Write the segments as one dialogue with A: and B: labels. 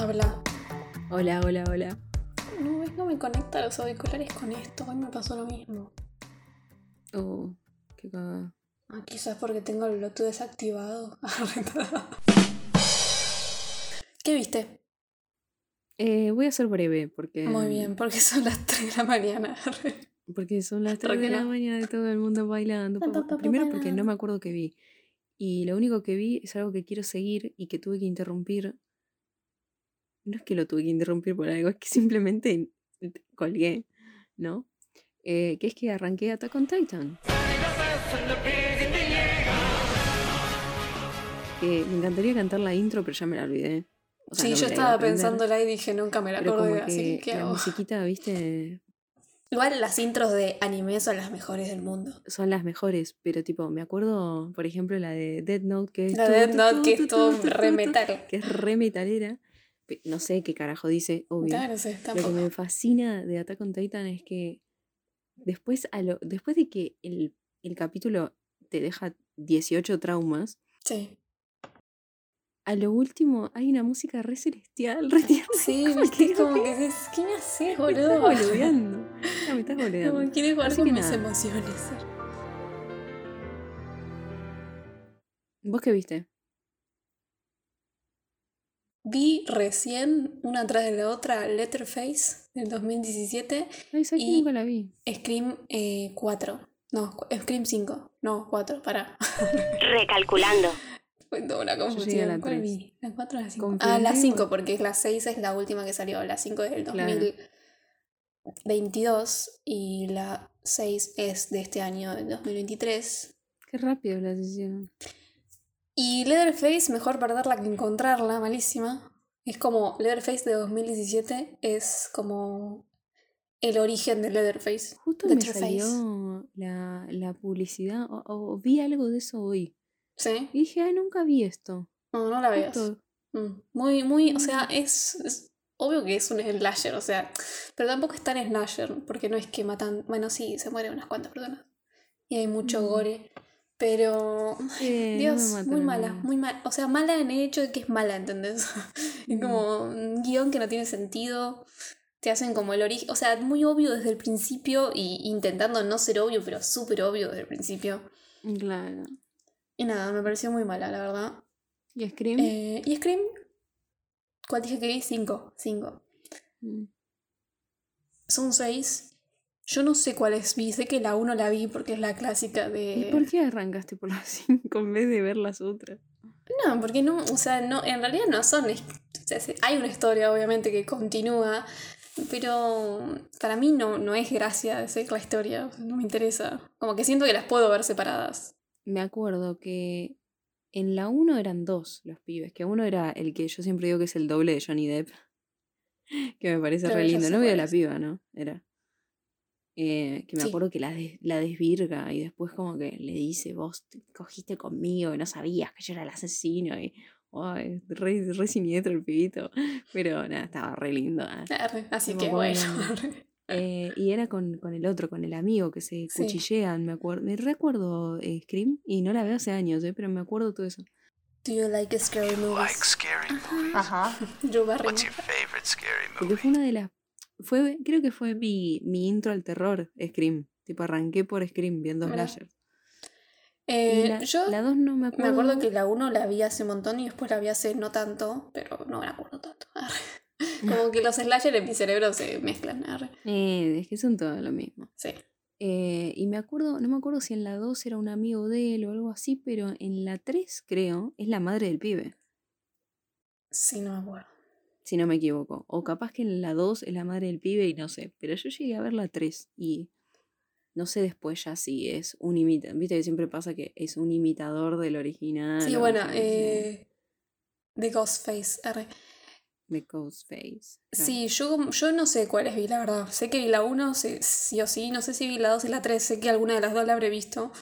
A: Habla.
B: Hola, hola, hola.
A: No, no me conecta los auriculares con esto. Hoy me pasó lo mismo.
B: Oh, qué cagada.
A: Ah, quizás porque tengo el Bluetooth desactivado. ¿Qué viste?
B: Eh, voy a ser breve porque.
A: Muy bien, porque son las 3 de la mañana.
B: Porque son las 3 de la mañana y todo el mundo bailando. Primero porque no me acuerdo qué vi. Y lo único que vi es algo que quiero seguir y que tuve que interrumpir. No es que lo tuve que interrumpir por algo, es que simplemente colgué, ¿no? Eh, que es que arranqué Attack on Titan. Que me encantaría cantar la intro, pero ya me la olvidé. O sea,
A: sí,
B: no
A: yo
B: la
A: estaba pensándola y dije, nunca me la acordé, así
B: que
A: ¿qué
B: la
A: hago?
B: musiquita, viste,
A: Igual las intros de anime son las mejores del mundo.
B: son las mejores, pero tipo, me acuerdo, por ejemplo, la de Dead Note, que es
A: La
B: tu,
A: de
B: tu,
A: Death Note, que es todo re metal.
B: que es re metalera. No sé qué carajo dice, obvio.
A: Claro, sí,
B: Lo que me fascina de Attack on Titan es que después, a lo, después de que el, el capítulo te deja 18 traumas,
A: Sí.
B: a lo último hay una música re celestial, re tierna.
A: Sí,
B: Como
A: viste,
B: que
A: como dices, ¿qué me haces,
B: Me estás
A: boludo?
B: boludeando. No, me estás boludeando.
A: Como quieres jugar
B: Así
A: con mis
B: nada.
A: emociones.
B: ¿Vos qué viste?
A: Vi recién, una atrás de la otra, Letterface del 2017,
B: Ay, ¿sabes
A: Y-
B: nunca la vi?
A: Scream eh, 4. No, Scream 5. No, 4, pará.
C: Recalculando.
A: Fue toda una confusión.
B: la
A: ¿Cuál vi? ¿La 4 o la 5?
B: Confundido.
A: Ah, la 5, porque la 6 es la última que salió. La 5 es del
B: Claro.
A: 2022 y la 6 es de este año, del 2023.
B: Qué rápido la decisión.
A: Y Leatherface, mejor perderla que encontrarla, malísima. Es como Leatherface de 2017, es como el origen de Leatherface.
B: Justo me salió la, la publicidad o, o vi algo de eso hoy.
A: ¿Sí?
B: Y dije, ay, nunca vi esto.
A: No, no la veas. Mm, Muy, muy, o sea, es, es obvio que es un slasher, o sea, pero tampoco es tan slasher, porque no es que matan, bueno, sí, se mueren unas cuantas personas y hay mucho
B: Mm.
A: gore, pero, Dios, muy mala, muy mala, o sea, mala en el hecho de que es mala, ¿entendés? Es como un guion que no tiene sentido, te hacen como el origen, o sea, muy obvio desde el principio y intentando no ser obvio, pero súper obvio desde el principio.
B: Claro.
A: Y nada, me pareció muy mala, la verdad.
B: ¿Y Scream?
A: Eh, ¿Y Scream? ¿Cuál dije que vi? Cinco. Cinco.
B: Mm.
A: Son seis. Yo no sé cuáles vi. Sé que la uno la vi porque es la clásica
B: ¿Y
A: de.
B: por qué arrancaste por las 5 en vez de ver las otras?
A: No, porque no. O sea, no, en realidad no son. es- o sea, sí, hay una historia, obviamente, que continúa. Pero para mí no, no es gracia de la historia. No me interesa. Como que siento que las puedo ver separadas.
B: Me acuerdo que en la 1 eran dos los pibes, que uno era el que yo siempre digo que es el doble de Johnny Depp, que me parece
A: Creo
B: re lindo. No veo
A: cuál
B: la
A: es.
B: piba, ¿no? Era. Eh, que me
A: Sí.
B: acuerdo que la, des- la desvirga y después como que le dice, vos te cogiste conmigo y no sabías que yo era el asesino y... Ay, re, re siniestro el pibito. Pero nada, estaba re lindo. ah.
A: Arre, Así que bueno.
B: Eh, y era con, con el otro, con el amigo que se
A: Sí.
B: cuchillean, me acuerdo. Me recuerdo eh, Scream y no la veo hace años, eh, pero me acuerdo todo eso.
A: Do you like scary movies?
D: Like scary movies.
A: Ajá. Drew Barrymore.
D: What's your favorite scary
B: Porque
D: movie?
B: fue una de las. Fue, creo que fue mi, mi intro al terror, Scream. Tipo, arranqué por Scream viendo
A: Mira.
B: slashers.
A: Eh,
B: la,
A: yo
B: la dos no me acuerdo.
A: Me acuerdo que la 1 la vi hace un montón y después la vi hace no tanto, pero no me acuerdo tanto. Como que los slasher en mi cerebro se mezclan.
B: Eh, es que son todo lo mismo.
A: Sí.
B: Eh, y me acuerdo, no me acuerdo si en la 2 era un amigo de él o algo así, pero en la 3, creo, es la madre del pibe.
A: Sí, no me acuerdo.
B: Si no me equivoco. O capaz que en la 2 es la madre del pibe y no sé. Pero yo llegué a ver la 3 y no sé después ya si es un imitador. Viste que siempre pasa que es un imitador del original.
A: Sí, bueno, eh, The Ghostface. arre.
B: De Ghostface. claro.
A: Sí, yo, yo no sé cuáles vi, la verdad. Sé que vi la 1, sí, sí o sí. No sé si vi la 2 y la 3. Sé que alguna de las dos la habré visto.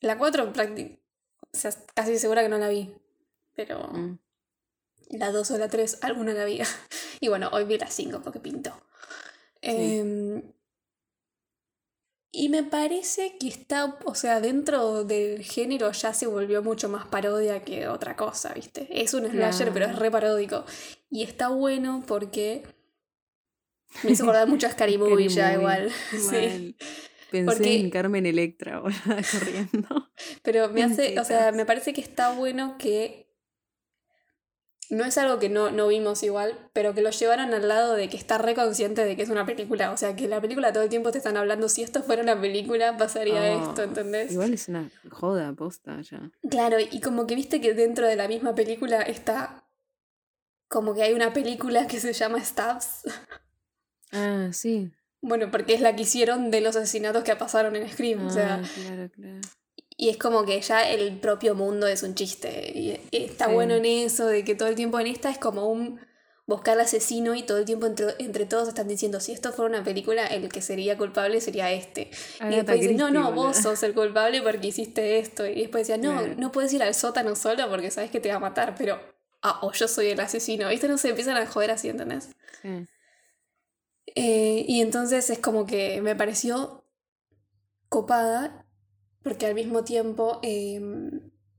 A: La 4, prácti- o sea, casi segura que no la vi. Pero
B: Mm.
A: La 2 o la 3, alguna la vi. y bueno, hoy vi la 5 porque pintó. Em, y me parece que está, o sea, dentro del género ya se volvió mucho más parodia que otra cosa, ¿viste? Es un slasher, pero es re paródico. Y está bueno porque me hizo acordar mucho a Scary Movie ya igual. Sí.
B: Pensé
A: Porque-
B: en Carmen Electra ahora corriendo.
A: Pero me hace, o sea, me parece que está bueno que no es algo que no, no vimos igual, pero que lo llevaron al lado de que está re consciente de que es una película. O sea, que la película todo el tiempo te están hablando, si esto fuera una película pasaría
B: Oh,
A: esto, ¿entendés?
B: Igual es una joda posta ya.
A: Claro, y como que viste que dentro de la misma película está como que hay una película que se llama Stabs.
B: Ah, sí.
A: Bueno, porque es la que hicieron de los asesinatos que pasaron en Scream. o sea,
B: Ah, claro, claro.
A: Y es como que ya el propio mundo es un chiste. Y y está
B: Sí.
A: bueno en eso, de que todo el tiempo en esta es como un buscar al asesino y todo el tiempo entre, entre todos están diciendo, si esto fuera una película, el que sería culpable sería este. y
B: Agatha
A: después dicen, no, no, vos sos el culpable porque hiciste esto. Y después decían, no,
B: Claro.
A: no puedes ir al sótano solo porque sabes que te va a matar, pero... Ah, o yo soy el asesino. ¿Viste? No se empiezan a joder así, ¿entendés?
B: Sí.
A: Eh, y entonces es como que me pareció copada, porque al mismo tiempo eh,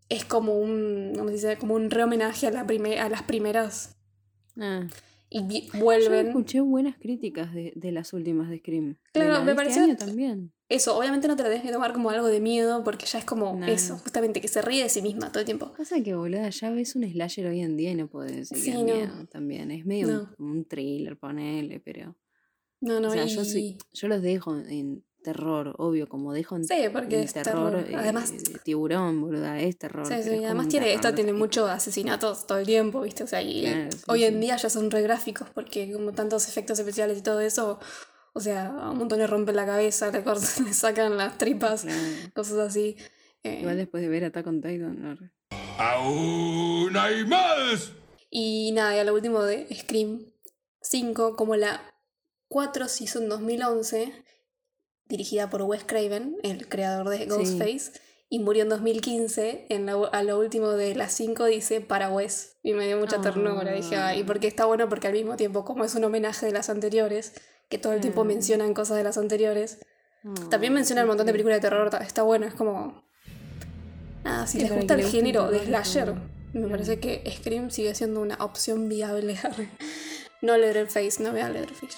A: es como un, ¿cómo se dice? Como un re-homenaje a, la prime- a las primeras.
B: Ah.
A: Y
B: Yo
A: vuelven.
B: escuché buenas críticas de, de las últimas de Scream.
A: Claro,
B: de
A: me
B: este
A: pareció-
B: año también.
A: Eso, obviamente no te lo tienes que tomar como algo de miedo, porque ya es como eso, justamente, que se ríe de sí misma todo el tiempo.
B: Pasa que, boluda, ya ves un slasher hoy en día y no podés decir
A: Sí,
B: que es
A: no.
B: miedo también. Es medio
A: No.
B: un thriller, ponele, pero...
A: No, no,
B: o sea,
A: y...
B: yo, soy, yo los dejo en terror, obvio, como dejo en,
A: Sí, porque
B: en
A: es terror.
B: eh,
A: Además-
B: tiburón, boluda, es terror.
A: Sí, sí, además tiene, esto
B: terror
A: tiene
B: de-
A: muchos asesinatos todo el tiempo, ¿viste? O sea, y
B: Claro, sí,
A: hoy en
B: sí.
A: día ya son re gráficos, porque como tantos efectos especiales y todo eso, o sea, a un montón le rompen la cabeza, le, cortan, le sacan las tripas,
B: Claro.
A: cosas así. Eh,
B: Igual después de ver Attack on Titan, no,
E: ¡Aún hay más!
A: Y nada, y a lo último de Scream 5, como la 4 Season 2011, dirigida por Wes Craven, el creador de Ghostface, y murió en 2015, en la- a lo último de las 5 dice para Wes. Y me dio mucha ternura, dije,
B: Ah.
A: ay, porque está bueno porque al mismo tiempo, como es un homenaje de las anteriores, que todo el tiempo
B: Ah.
A: mencionan cosas de las anteriores, también
B: Oh,
A: menciona un montón de películas de terror, está bueno, es como... Nada, si les gusta el
B: el
A: género de slasher, me parece que Scream sigue siendo una opción viable. no Leatherface, no vean Leatherface.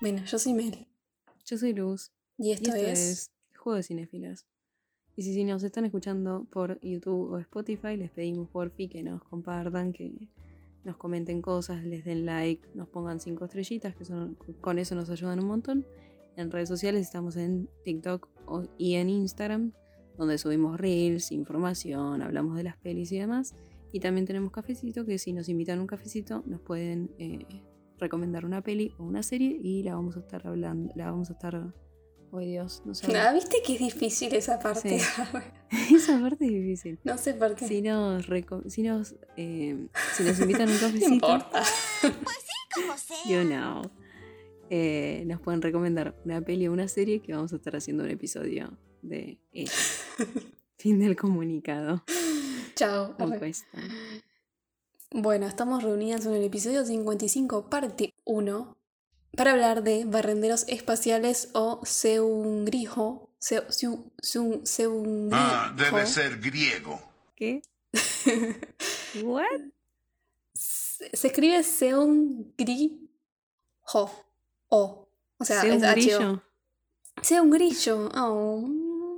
A: Bueno, yo soy Mel.
B: Yo soy Luz.
A: Y
B: Y
A: esto,
B: esto
A: es...
B: es Juego de Cinéfilas. Y si, si nos están escuchando por YouTube o Spotify, les pedimos por fin que nos compartan, que nos comenten cosas, les den like, nos pongan cinco estrellitas, que son, con eso nos ayudan un montón. En redes sociales estamos en TikTok y en Instagram, donde subimos reels, información, hablamos de las pelis y demás. Y también tenemos cafecito, que si nos invitan a un cafecito, nos pueden eh, recomendar una peli o una serie y la vamos a estar hablando, la vamos a estar Oh Dios, no sé.
A: Ah, ¿viste que es difícil esa parte?
B: Sí. Esa parte es difícil.
A: no sé por qué.
B: Si nos, si nos, eh, si nos invitan a un
A: no
B: cafecito,
A: importa.
B: you know, eh, nos pueden recomendar una peli o una serie que vamos a estar haciendo un episodio de ella. fin del comunicado.
A: Chao. Bueno, estamos reunidas en el episodio 55, parte 1, para hablar de barrenderos espaciales o seungrijo. Se, seu- seu- seungrijo.
E: Ah, debe ser griego.
B: ¿Qué? ¿What?
A: Se, se escribe seungrijo. O. O sea,
B: ¿Sea un
A: es? Seungrillo. Oh.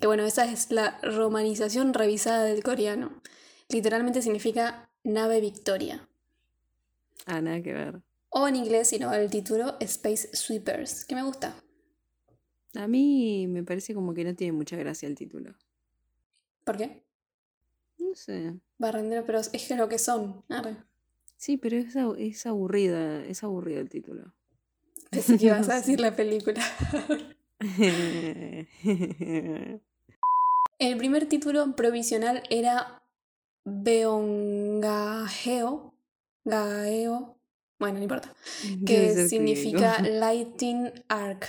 A: Que bueno, esa es la romanización revisada del coreano. Literalmente significa nave Victoria.
B: Ah, nada que ver.
A: O en inglés, si no, el título Space Sweepers, que me gusta.
B: A mí me parece como que no tiene mucha gracia el título.
A: ¿Por qué?
B: No sé.
A: Barrendero, pero es que es lo que son. Arre.
B: Sí, pero es, es aburrida, es aburrido el título.
A: Pensé que ibas a decir la película. El primer título provisional era Beongageo. Gaeo. Bueno, no importa. Que significa
B: griego.
A: Lighting Arc.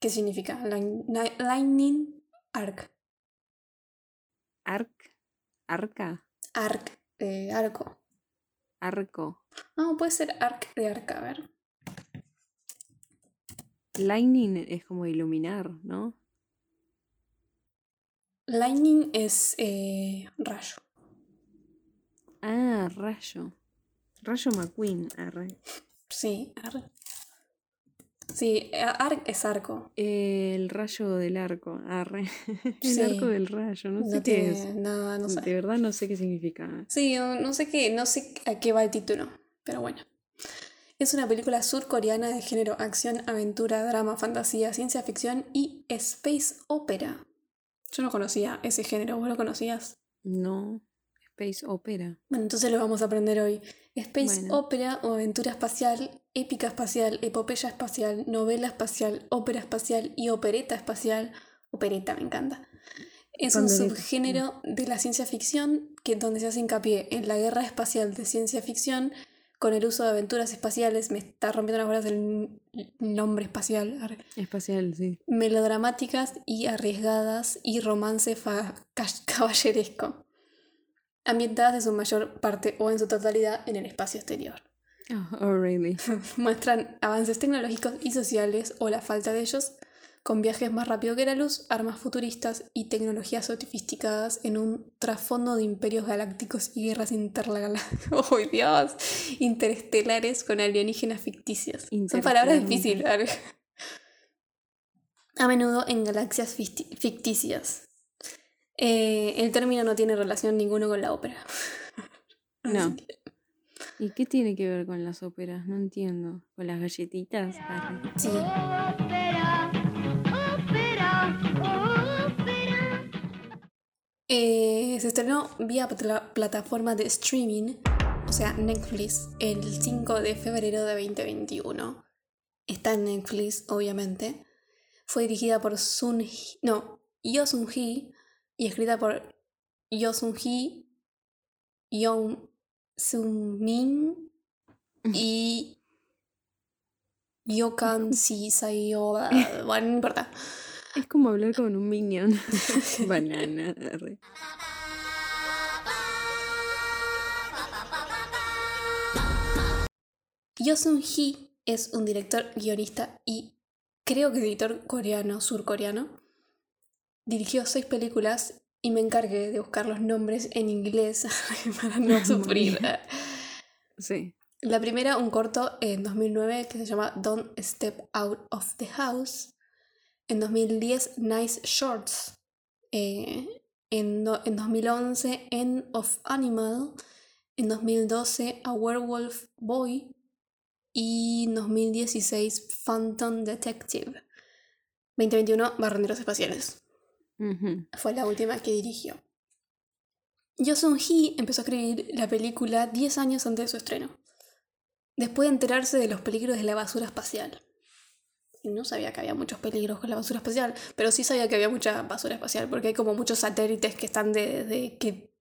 A: ¿Qué significa? Lightning Arc.
B: Arc, arca,
A: Arc. eh, arco.
B: arco.
A: No, puede ser arc de arca, a ver.
B: Lightning es como iluminar, ¿no?
A: Lightning es eh, rayo.
B: Ah, Rayo. Rayo McQueen. arre.
A: Sí, arre. Sí, a- arc es arco.
B: El rayo del arco. Arre. El
A: Sí.
B: arco del rayo. No sé
A: No
B: qué
A: tiene
B: es.
A: nada, no sé.
B: De verdad no sé qué significa.
A: Sí, no no sé qué, no sé a qué va el título, pero bueno. Es una película surcoreana de género acción, aventura, drama, fantasía, ciencia ficción y space opera. Yo no conocía ese género, ¿vos lo conocías?
B: No. Space Opera.
A: Bueno, entonces lo vamos a aprender hoy. Space
B: Bueno.
A: opera o aventura espacial, épica espacial, epopeya espacial, novela espacial, ópera espacial y opereta espacial. Opereta, me encanta. Es un subgénero de la ciencia ficción que donde se hace hincapié en la guerra espacial de ciencia ficción con el uso de aventuras espaciales. Me está rompiendo las bolas el nombre espacial.
B: Espacial, sí.
A: Melodramáticas y arriesgadas y romance caballeresco. Ambientadas en su mayor parte o en su totalidad en el espacio exterior.
B: Oh, oh, really.
A: Muestran avances tecnológicos y sociales o la falta de ellos, con viajes más rápido que la luz, armas futuristas y tecnologías sofisticadas en un trasfondo de imperios galácticos y guerras intergalácticas. ¡Oh, Dios! Interestelares con alienígenas ficticios. Son palabras difíciles. A menudo en galaxias ficticias. Eh, el término no tiene relación ninguno con la ópera.
B: No.
A: Que-
B: ¿Y qué tiene que ver con las óperas? No entiendo. ¿Con las galletitas?
A: Sí. Eh, se estrenó vía pla- plataforma de streaming, o sea, Netflix, el 5 de febrero de 2021. Está en Netflix, obviamente. Fue dirigida por Sun Hee- no, Yo Sun Hee y escrita por Yo Sun Hee, Young Sun Min y Yokan Si Sayo. Bueno, no importa.
B: Es como hablar con un minion. Banana. arre.
A: Yo Sun Hee es un director, guionista y creo que editor coreano, surcoreano. Dirigió seis películas y me encargué de buscar los nombres en inglés para no sufrir.
B: Sí.
A: La primera, un corto en 2009 que se llama Don't Step Out of the House. En 2010, Nice Shorts. Eh, en, do- en 2011, End of Animal. En 2012, A Werewolf Boy. Y en 2016, Phantom Detective. 2021, Barrenderos Espaciales. Fue la última que dirigió. Yo Sun Hee empezó a escribir la película 10 años antes de su estreno, después de enterarse de los peligros de la basura espacial. Y no sabía que había muchos peligros con la basura espacial, pero sí sabía que había mucha basura espacial, porque hay como muchos satélites que están de, de que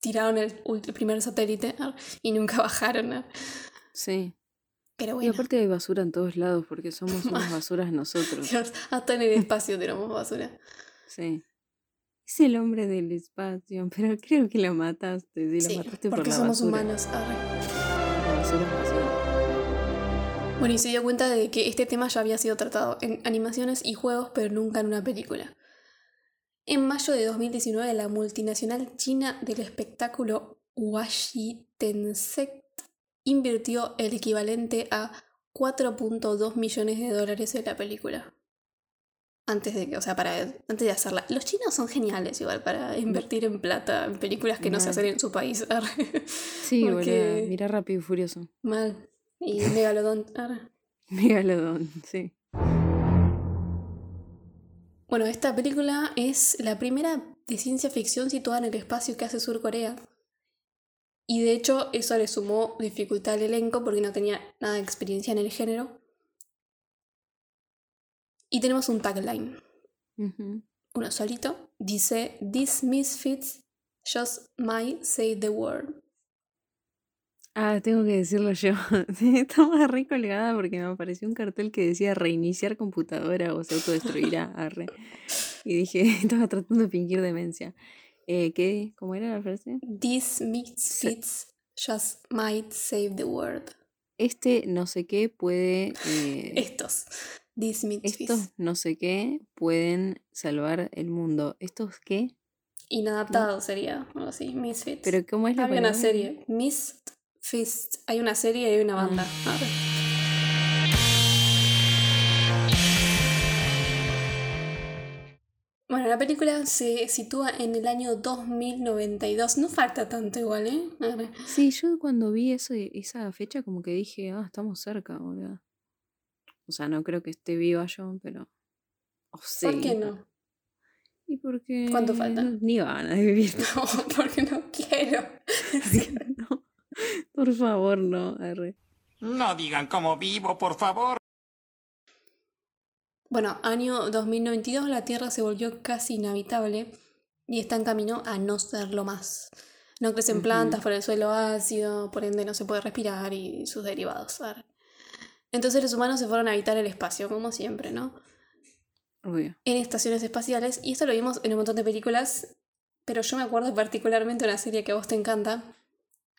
A: tiraron el, primer satélite y nunca bajaron.
B: Sí.
A: Pero
B: Y
A: bueno,
B: aparte hay basura en todos lados porque somos unas basuras nosotros.
A: Dios, hasta en el espacio tenemos basura.
B: Sí. Es el hombre del espacio, pero creo que lo mataste. Sí, lo mataste
A: porque
B: por la
A: somos
B: basura.
A: humanos. arre. Bueno, y se dio cuenta de que este tema ya había sido tratado en animaciones y juegos, pero nunca en una película. En mayo de 2019, la multinacional china del espectáculo Washi Tencent invirtió el equivalente a 4.2 millones de dólares en la película. Antes de que, o sea, para antes de hacerla. Los chinos son geniales igual para invertir en plata en películas que no se hacen en su país.
B: Sí,
A: Porque-
B: boludo. Mira Rápido y Furioso.
A: Mal. Y Megalodon. arre.
B: Megalodón, sí.
A: Bueno, esta película es la primera de ciencia ficción situada en el espacio que hace Surcorea. Y de hecho eso le sumó dificultad al elenco porque no tenía nada de experiencia en el género. Y tenemos un tagline,
B: Ujú.
A: uno solito. Dice, These misfits just might say the word.
B: Ah, tengo que decirlo yo. Estaba re colgada porque me apareció un cartel que decía reiniciar computadora o se autodestruirá. Arre. Y dije, estaba tratando de fingir demencia. Eh, ¿Qué? ¿Cómo era la frase?
A: These misfits just might save the world.
B: Este no sé qué puede. eh,
A: Estos. These.
B: Estos no sé qué pueden salvar el mundo. ¿Estos qué?
A: Inadaptado sería, algo así, Misfits.
B: Pero ¿cómo es la
A: Había una serie, Misfits. Hay una serie y hay una banda.
B: Ah.
A: A ver. Bueno, la película se sitúa en el año 2092. No falta tanto igual, ¿eh?
B: Sí, yo cuando vi eso, esa fecha como que dije, ah, estamos cerca, boludo. O sea, no creo que esté viva yo, pero... Oh,
A: ¿Por
B: sí.
A: qué no?
B: Y porque...
A: ¿Cuánto falta?
B: no- ni ganas de vivir.
A: No, porque no quiero.
B: no. Por favor, no. arre.
F: No digan cómo vivo, por favor.
A: Bueno, año 2092 la Tierra se volvió casi inhabitable y está en camino a no serlo más. No crecen plantas por el suelo ácido, por ende no se puede respirar y sus derivados. arre. Entonces los humanos se fueron a habitar el espacio, como siempre, ¿no?
B: Obvio.
A: En estaciones espaciales, y esto lo vimos en un montón de películas, pero yo me acuerdo particularmente de una serie que a vos te encanta,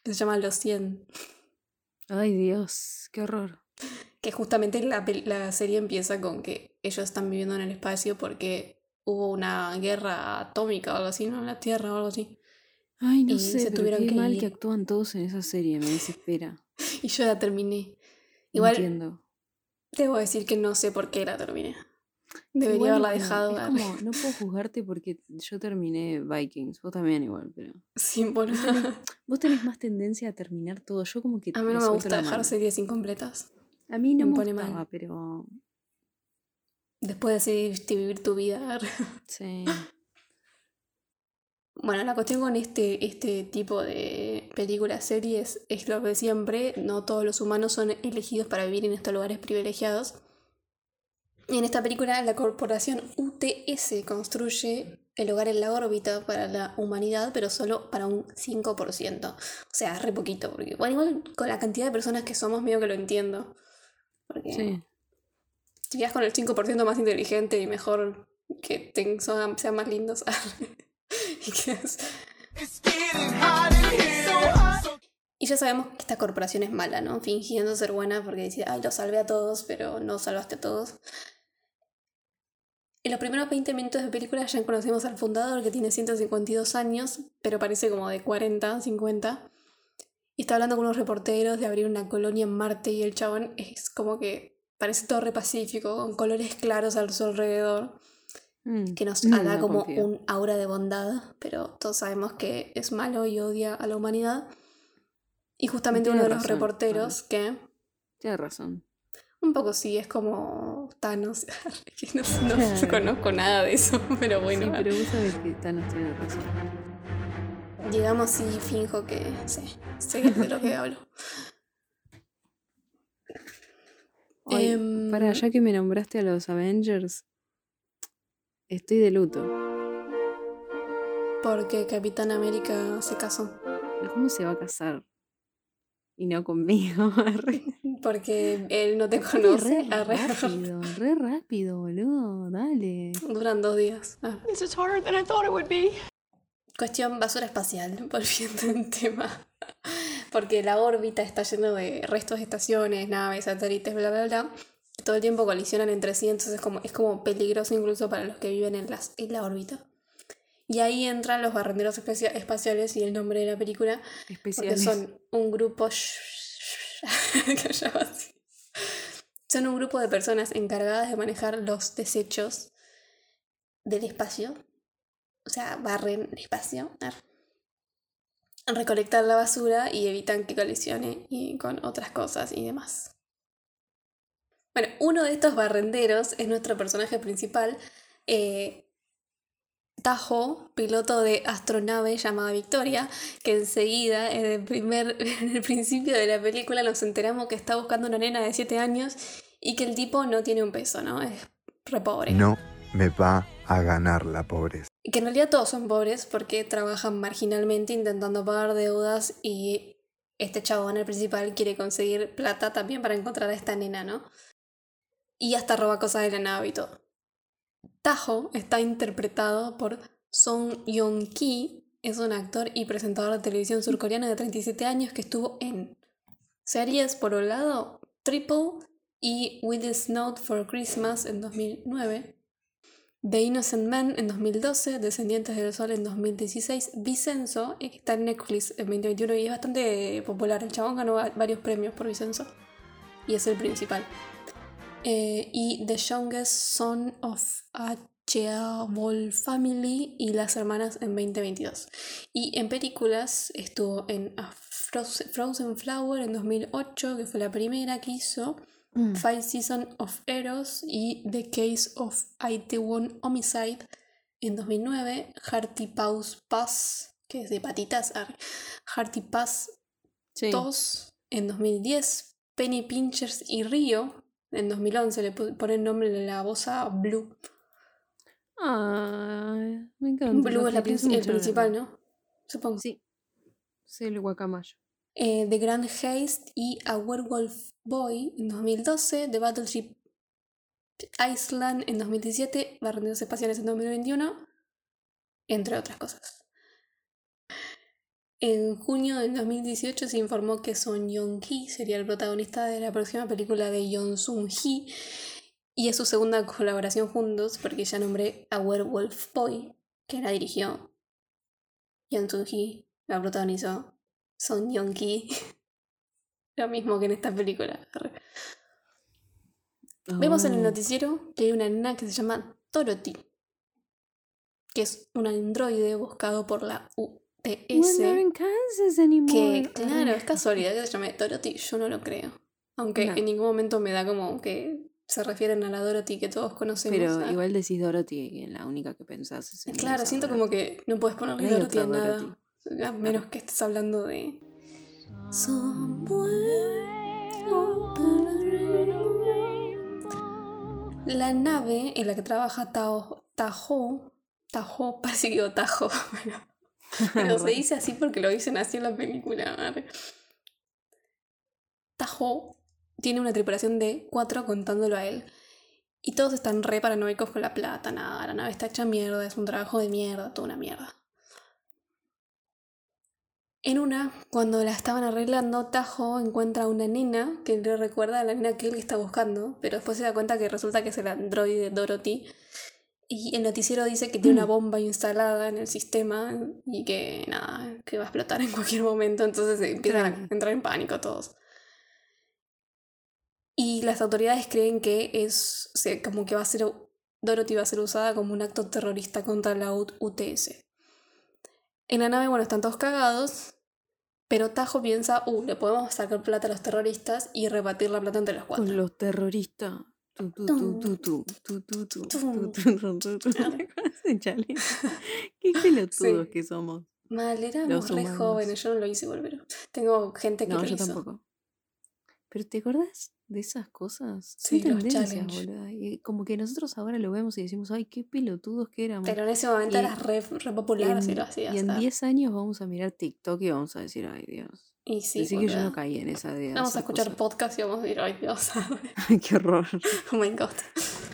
A: que se llama Los 100,
B: Ay, Dios, qué horror.
A: que justamente la, la serie empieza con que ellos están viviendo en el espacio porque hubo una guerra atómica o algo así, ¿no? En la Tierra o algo así.
B: Ay, no
A: Y
B: sé,
A: se
B: pero
A: tuvieron
B: qué
A: que
B: mal
A: ir.
B: que actúan todos en esa serie, me desespera.
A: Y yo la terminé. Igual
B: entiendo.
A: debo decir que no sé por qué la terminé. Debería
B: Igual
A: haberla dejado.
B: es como, no puedo juzgarte porque yo terminé Vikings, vos también igual, pero...
A: Sin boludo.
B: Vos tenés más tendencia a terminar todo, yo como que
A: A mí no me gusta dejar series incompletas.
B: A mí no
A: me
B: me,
A: pone
B: gustaba,
A: mal.
B: pero...
A: Después decidiste vivir tu vida.
B: Sí.
A: Bueno, la cuestión con este, este tipo de películas, series, es lo de siempre. No todos los humanos son elegidos para vivir en estos lugares privilegiados. Y en esta película, la corporación UTS construye el hogar en la órbita para la humanidad, pero solo para un 5%. O sea, re poquito, porque bueno, igual con la cantidad de personas que somos, medio que lo entiendo. Porque
B: Sí.
A: si vivías con el 5% más inteligente y mejor que son- sean más lindos. y, ya sabemos que esta corporación es mala, ¿no? Fingiendo ser buena porque dice, ay, los salvé a todos, pero no salvaste a todos. En los primeros 20 minutos de película ya conocemos al fundador que tiene 152 años, pero parece como de 40, 50. Y está hablando con unos reporteros de abrir una colonia en Marte y el chabón es como que parece todo re pacífico, con colores claros a su alrededor,
B: Mm,
A: que nos
B: no,
A: da como
B: confío.
A: un aura de bondad, pero todos sabemos que es malo y odia a la humanidad. Y justamente
B: Tiene
A: uno de los reporteros que...
B: Tienes razón.
A: Un poco sí, es como Thanos. que no, no
B: Claro.
A: conozco nada de eso, pero bueno.
B: sí, pero vos sabés que Thanos tiene razón.
A: Digamos y finjo que sé, sé de lo que hablo. Em,
B: Para, ya que me nombraste a los Avengers, estoy de luto.
A: Porque Capitán América se casó.
B: ¿Cómo se va a casar? Y no conmigo.
A: Porque él no te
B: Re
A: conoce. Arre.
B: rápido, re rápido, boludo. Dale.
A: Duran dos días. Ah.
C: This is harder than I thought it would be.
A: Cuestión basura espacial, volviendo en tema. Porque la órbita está lleno de restos de estaciones, naves, satélites, bla, bla, bla. Todo el tiempo colisionan entre sí, entonces es como, es como peligroso incluso para los que viven en, las, en la órbita. Y ahí entran los barrenderos especia- espaciales y el nombre de la película, porque
B: Especiales.
A: son un grupo... que así. Son un grupo de personas encargadas de manejar los desechos del espacio. O sea, barren el espacio. ar. Recolectar la basura y evitan que colisione y con otras cosas y demás. Bueno, uno de estos barrenderos es nuestro personaje principal, eh, Tajo, piloto de astronave llamada Victoria, que enseguida, en el, primer, en el principio de la película, nos enteramos que está buscando una nena de 7 años y que el tipo no tiene un peso, ¿no? Es re pobre.
G: No me va a ganar la pobreza.
A: Que en realidad todos son pobres porque trabajan marginalmente intentando pagar deudas y este chabón, el principal, quiere conseguir plata también para encontrar a esta nena, ¿no? Y hasta roba cosas de la nave y todo. Está interpretado por Song Yong-ki, es un actor y presentador de televisión surcoreano de 37 años que estuvo en series, por un lado, Triple y With the Snow for Christmas en 2009. The Innocent Man en 2012, Descendientes del Sol en 2016, Vicenzo, eh, que está en Netflix en 2021 y es bastante popular. El chabón ganó va- varios premios por Vicenzo y es el principal. Eh, y The Youngest Son of a Cheerful Family y Las Hermanas en 2022. Y en películas estuvo en A Frozen, Frozen Flower en 2008, que fue la primera que hizo.
B: Mm.
A: Five Seasons of Eros y The Case of Itaewon Homicide en 2009. Hearty Paws Pass, que es de patitas. Hearty Pass
B: Sí.
A: 2 en 2010. Penny Pinchers y Rio en 2011. Le pu- pone el nombre de la voz a Blue.
B: Ay, me encanta.
A: Blue es la princi- el principal. ¿no? Supongo.
B: Sí. Sí, el guacamayo.
A: Eh, The Grand Haste y A Werewolf Boy en 2012, The Battleship Iceland en 2017, Barrenderos Espaciales en 2021, entre otras cosas. En junio del 2018 se informó que Son Yong-hee sería el protagonista de la próxima película de Yoon Sung-hee y es su segunda colaboración juntos porque ya nombré a Werewolf Boy, que la dirigió Yoon Sung-hee, la protagonizó Son Yong-hee. Lo mismo que en esta película. Vemos en el
B: Oh.
A: noticiero que hay una nena que se llama Dorothy, que es un androide buscado por la
B: We're not
A: UTS.
B: in Kansas anymore.
A: Que, claro, es casualidad que se llame Dorothy, yo no lo creo. Aunque
B: No.
A: en ningún momento me da como que se refieren a la Dorothy que todos conocemos.
B: Pero
A: Ah,
B: igual decís Dorothy y la única que pensás es en
A: Claro, siento
B: Dorothy.
A: como que no puedes ponerle
B: No
A: Dorothy a nada. A menos que estés hablando de. La nave en la que trabaja Tao, Tajo, Tajo, parece que digo Tajo, pero, pero se dice así porque lo dicen así en la película. Tajo tiene una tripulación de cuatro contándolo a él. Y todos están re paranoicos con la plata, nada, la nave está hecha mierda, es un trabajo de mierda, toda una mierda. En una, cuando la estaban arreglando, Tajo encuentra a una nena que le recuerda a la nena que él está buscando, pero después se da cuenta que resulta que es el androide Dorothy. Y el noticiero dice que tiene una bomba instalada en el sistema y que nada, que va a explotar en cualquier momento, entonces empiezan a entrar en pánico todos. Y las autoridades creen que es o sea, como que va a ser Dorothy va a ser usada como un acto terrorista contra la UTS. En la nave, bueno, están todos cagados, pero Tajo piensa, uh, le podemos sacar plata a los terroristas y repartir la plata entre los cuatro.
B: Con los terroristas. Qué pelotudos
A: Sí.
B: que somos.
A: Mal, éramos re jóvenes, yo no lo hice volver. Tengo gente que
B: No,
A: lo
B: yo
A: hizo.
B: tampoco. Pero ¿te acordás de esas cosas?
A: Sí, los.
B: Y como que nosotros ahora lo vemos y decimos, ay, qué pelotudos que éramos.
A: Pero en ese momento
B: Y-
A: eras re, re popular si lo hacías.
B: y en
A: ah.
B: 10 años vamos a mirar TikTok y vamos a decir, ay, Dios.
A: Y sí,
B: Así que yo no caí en esa de
A: Vamos a escuchar
B: cosas.
A: podcast y vamos a decir, ay Dios,
B: qué horror.
A: oh my god.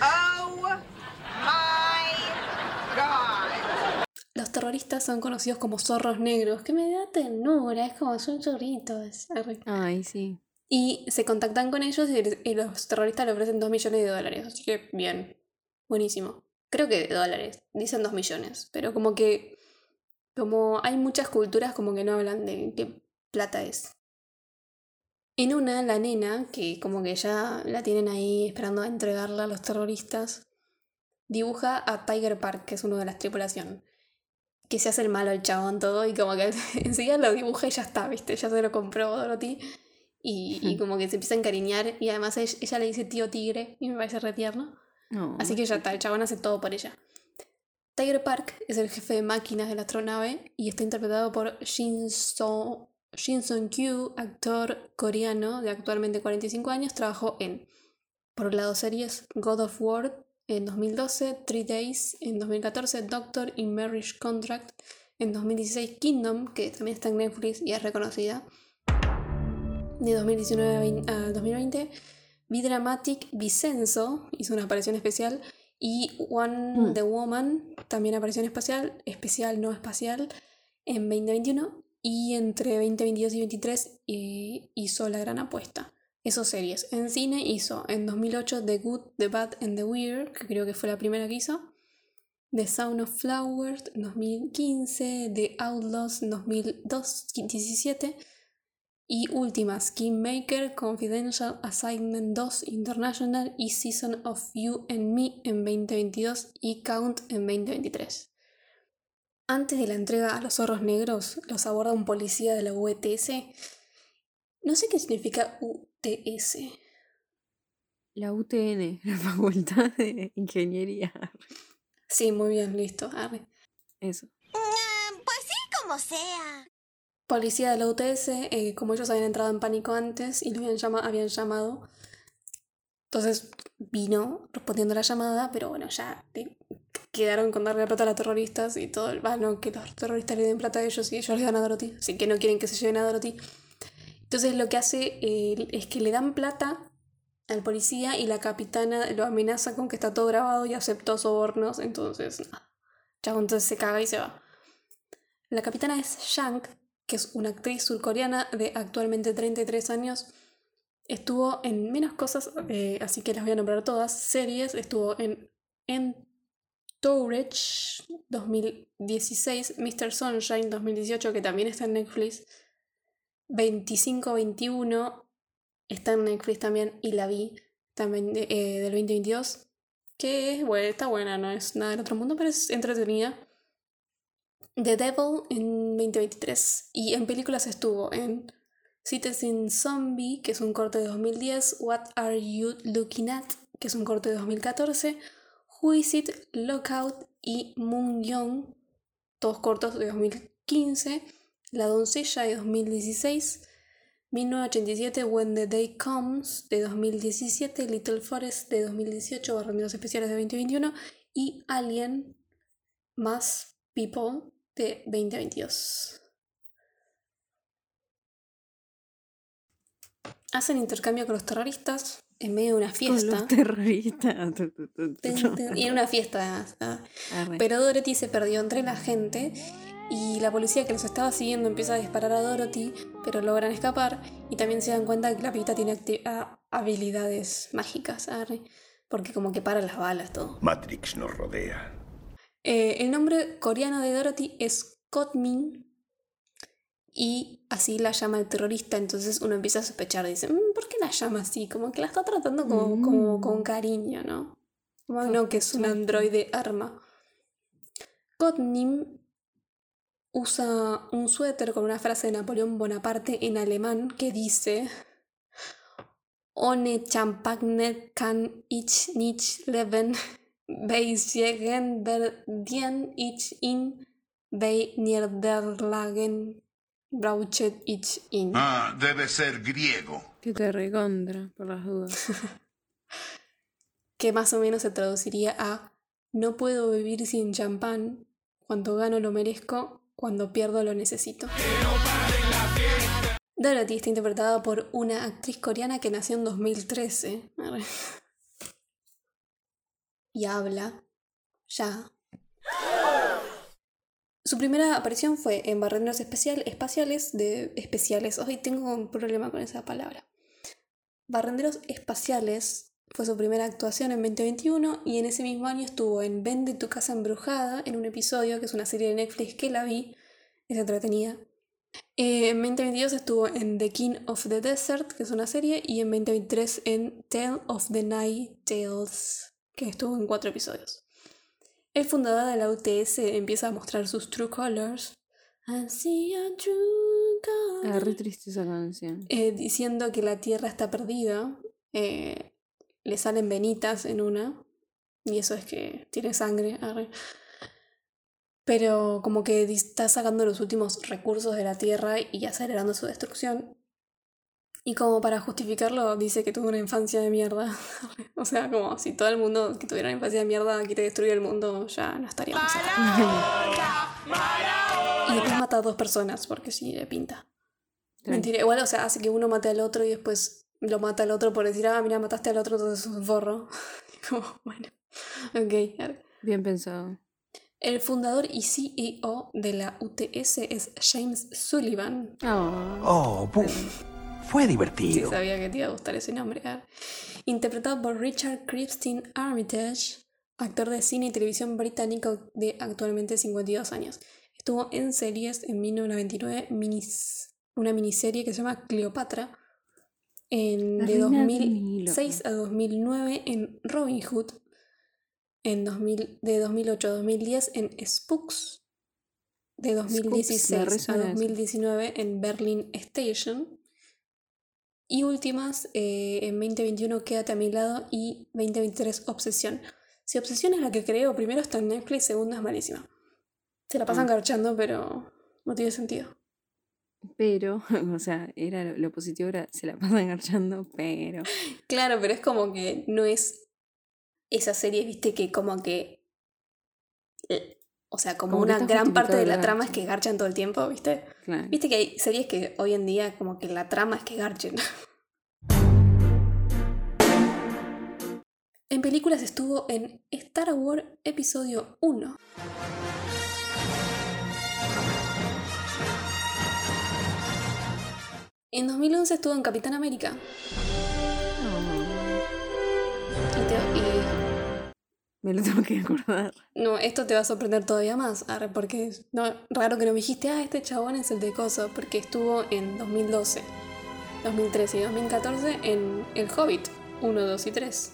C: Oh my god.
A: Los terroristas son conocidos como zorros negros, que me da ternura, es como son zorritos.
B: Ay, sí.
A: Y se contactan con ellos y, y los terroristas le ofrecen 2 millones de dólares. Así que bien, buenísimo. Creo que de dólares, dicen 2 millones. Pero como que, como hay muchas culturas como que no hablan de plata es. En una, la nena, que como que ya la tienen ahí esperando a entregarla a los terroristas, dibuja a Tiger Park, que es uno de las tripulación. Que se hace el malo el chabón todo y como que enseguida lo dibuja y ya está, ¿viste? Ya se lo compró Dorothy. Y, y como que se empieza a encariñar y además ella, ella le dice tío tigre y me parece re tierno.
B: No,
A: Así que ya está, el chabón hace todo por ella. Tiger Park es el jefe de máquinas de la astronave y está interpretado por Shin, So- Shin Song-kyu, actor coreano de actualmente 45 años. Trabajó en, por un lado, series God of War en 2012, Three Days en 2014, Doctor y Marriage Contract en 2016, Kingdom, que también está en Netflix y es reconocida, de 2019 a vein- a 2020. B-Dramatic Vicenzo hizo una aparición especial y One
B: Mm.
A: the Woman también aparición especial, especial no espacial, en 2021 y entre 2022 y 2023 eh, hizo La Gran Apuesta, Eso series. En cine hizo en 2008 The Good, The Bad and The Weird, que creo que fue la primera que hizo. The Sound of Flowers en 2015. The Outlaws en 2017. Y últimas, Kingmaker, Confidential Assignment 2 International y Season of You and Me en 2022 y Count en 2023. Antes de la entrega a los zorros negros, los aborda un policía de la UTS. No sé qué significa UTS.
B: La UTN, la Facultad de Ingeniería.
A: Sí, muy bien, listo. arre.
B: Eso.
H: Pues sí, como sea.
A: Policía de la UTS, eh, como ellos habían entrado en pánico antes y lo habían, llama- habían llamado, entonces vino respondiendo a la llamada, pero bueno, ya quedaron con darle plata a los terroristas y todo el vano que los terroristas le den plata a ellos y ellos le dan a Dorothy, así que no quieren que se lleven a Dorothy. Entonces lo que hace eh, es que le dan plata al policía y la capitana lo amenaza con que está todo grabado y aceptó sobornos, entonces, nada. Entonces se caga y se va. La capitana es Shank, que es una actriz surcoreana de actualmente 33 años. Estuvo en menos cosas, eh, así que las voy a nombrar todas. Series, estuvo en Entourage 2016, Mr. Sunshine 2018, que también está en Netflix. 2521 está en Netflix también y la vi también de- eh, del 2022. Que es, está buena, no es nada del otro mundo, pero es entretenida. The Devil en 2023. Y en películas estuvo en Citizen Zombie, que es un corte de 2010, What Are You Looking At, que es un corte de 2014, It, Lockout y Moon Young, todos cortos de 2015, La Doncella de 2016, 1987, When the Day Comes de 2017, Little Forest de 2018, Barrenderos Especiales de 2021 y Alien más People de 2022. Hacen intercambio con los terroristas en medio de una
B: Con
A: fiesta.
B: los terroristas.
A: Y en una fiesta. ah.
B: Arre.
A: Pero Dorothy se perdió entre la gente y la policía que los estaba siguiendo empieza a disparar a Dorothy, pero logran escapar y también se dan cuenta que la pibita tiene ah, habilidades mágicas, porque como que para las balas todo.
E: Matrix nos rodea.
A: Eh, el nombre coreano de Dorothy es Kotmin y así la llama el terrorista, entonces uno empieza a sospechar, dice, "Mm, ¿por qué la llama así? Como que la está tratando como, como
B: Mm.
A: con cariño, ¿no? Como no, que es un androide arma. Kotnim usa un suéter con una frase de Napoleón Bonaparte en alemán que dice Ohne Champagne kann ich nicht leben. Beisjegen verdien ich in bei Niederlagen brauchet ich in.
E: Ah, debe ser griego.
B: Que te recontra, por las dudas.
A: Que más o menos se traduciría a No puedo vivir sin champán. Cuando gano lo merezco, cuando pierdo lo necesito. Dorothy está interpretada por una actriz coreana que nació en 2013. Arre. Y habla ya. Su primera aparición fue en Barrenderos Espaciales de Especiales. Hoy tengo un problema con esa palabra. Barrenderos Espaciales fue su primera actuación en 2021 y en ese mismo año estuvo en Vende tu casa embrujada en un episodio que es una serie de Netflix que la vi, es entretenida. Eh, en 2022 estuvo en The King of the Desert, que es una serie, y en 2023 en Tale of the Night Tales, que estuvo en cuatro episodios. El fundador de la UTS empieza a mostrar sus true colors. I see a true
B: Ah, re triste esa canción.
A: eh, diciendo que la Tierra está perdida. eh, le salen venitas en una. Y eso es que tiene sangre. arre. Pero como que está sacando los últimos recursos de la Tierra y acelerando su destrucción. Y como para justificarlo, dice que tuvo una infancia de mierda. o sea, como si todo el mundo que tuviera una infancia de mierda quiere destruir el mundo, ya no estaríamos acá. Y después mata a dos personas, porque sí, le pinta. Mentira, igual, o sea, hace que uno mate al otro y después lo mata al otro por decir, ah, mira, mataste al otro, entonces sos un forro. Como, bueno, ok. a ver.
B: Bien pensado.
A: El fundador y CEO de la UTS es James Sullivan.
B: Oh,
G: Oh,
I: Fue
A: Sí,
I: divertido.
A: sabía que te iba a gustar ese nombre. Interpretado por Richard Christine Armitage, actor de cine y televisión británico de actualmente 52 años. Estuvo en series en 1999, minis- una miniserie que se llama Cleopatra, en, de
B: reina
A: 2006 a 2009 en Robin Hood, en 2000, de 2008 a 2010 en Spooks, de 2016 a
B: resuena eso.
A: 2019 en Berlin Station. Y últimas, eh, en 2021 Quédate a mi lado y 2023 Obsesión. Si Obsesión es la que creo, primero está en Netflix, segundo es malísima. Se la pasan
B: Ah.
A: garchando, pero no tiene sentido.
B: Pero, o sea, era lo, lo positivo era se la pasan engarchando, pero.
A: Claro, pero es como que no es esa serie, viste, que como que... O sea, como, una gran parte de la trama es que garchan todo el tiempo, viste.
B: Claro.
A: Viste que hay series que hoy en día como que la trama es que garchen. En películas estuvo en Star Wars Episodio 1. En 2011 estuvo en Capitán América.
B: Me lo tengo que acordar.
A: no, esto te va a sorprender todavía más, arre, porque es no, raro que no me dijiste, ah, este chabón es el de Coso, porque estuvo en 2012, 2013 y 2014 en El Hobbit 1, 2 y 3.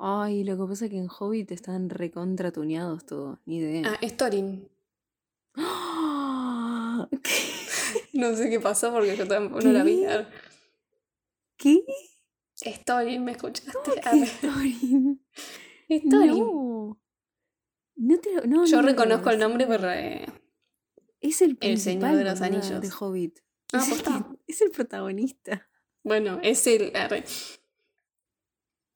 B: Ay, lo que pasa es que en Hobbit están recontratuneados todo, ni idea.
A: Ah, es Thorin.
B: ¡Ah! ¿Qué?
A: No sé qué pasó porque yo tampoco no la vi.
B: ¿Qué?
A: Arre.
B: ¿Qué?
A: Es Thorin, ¿me escuchaste?
B: ¿Cómo que
A: Arre.
B: Thorin?
A: Es Thorin.
B: No. No te lo- no,
A: Yo
B: no
A: reconozco el nombre, pero... eh,
B: Es el,
A: El Señor de los Anillos.
B: de Hobbit.
A: Ah,
B: es, el, es el protagonista.
A: Bueno, es el...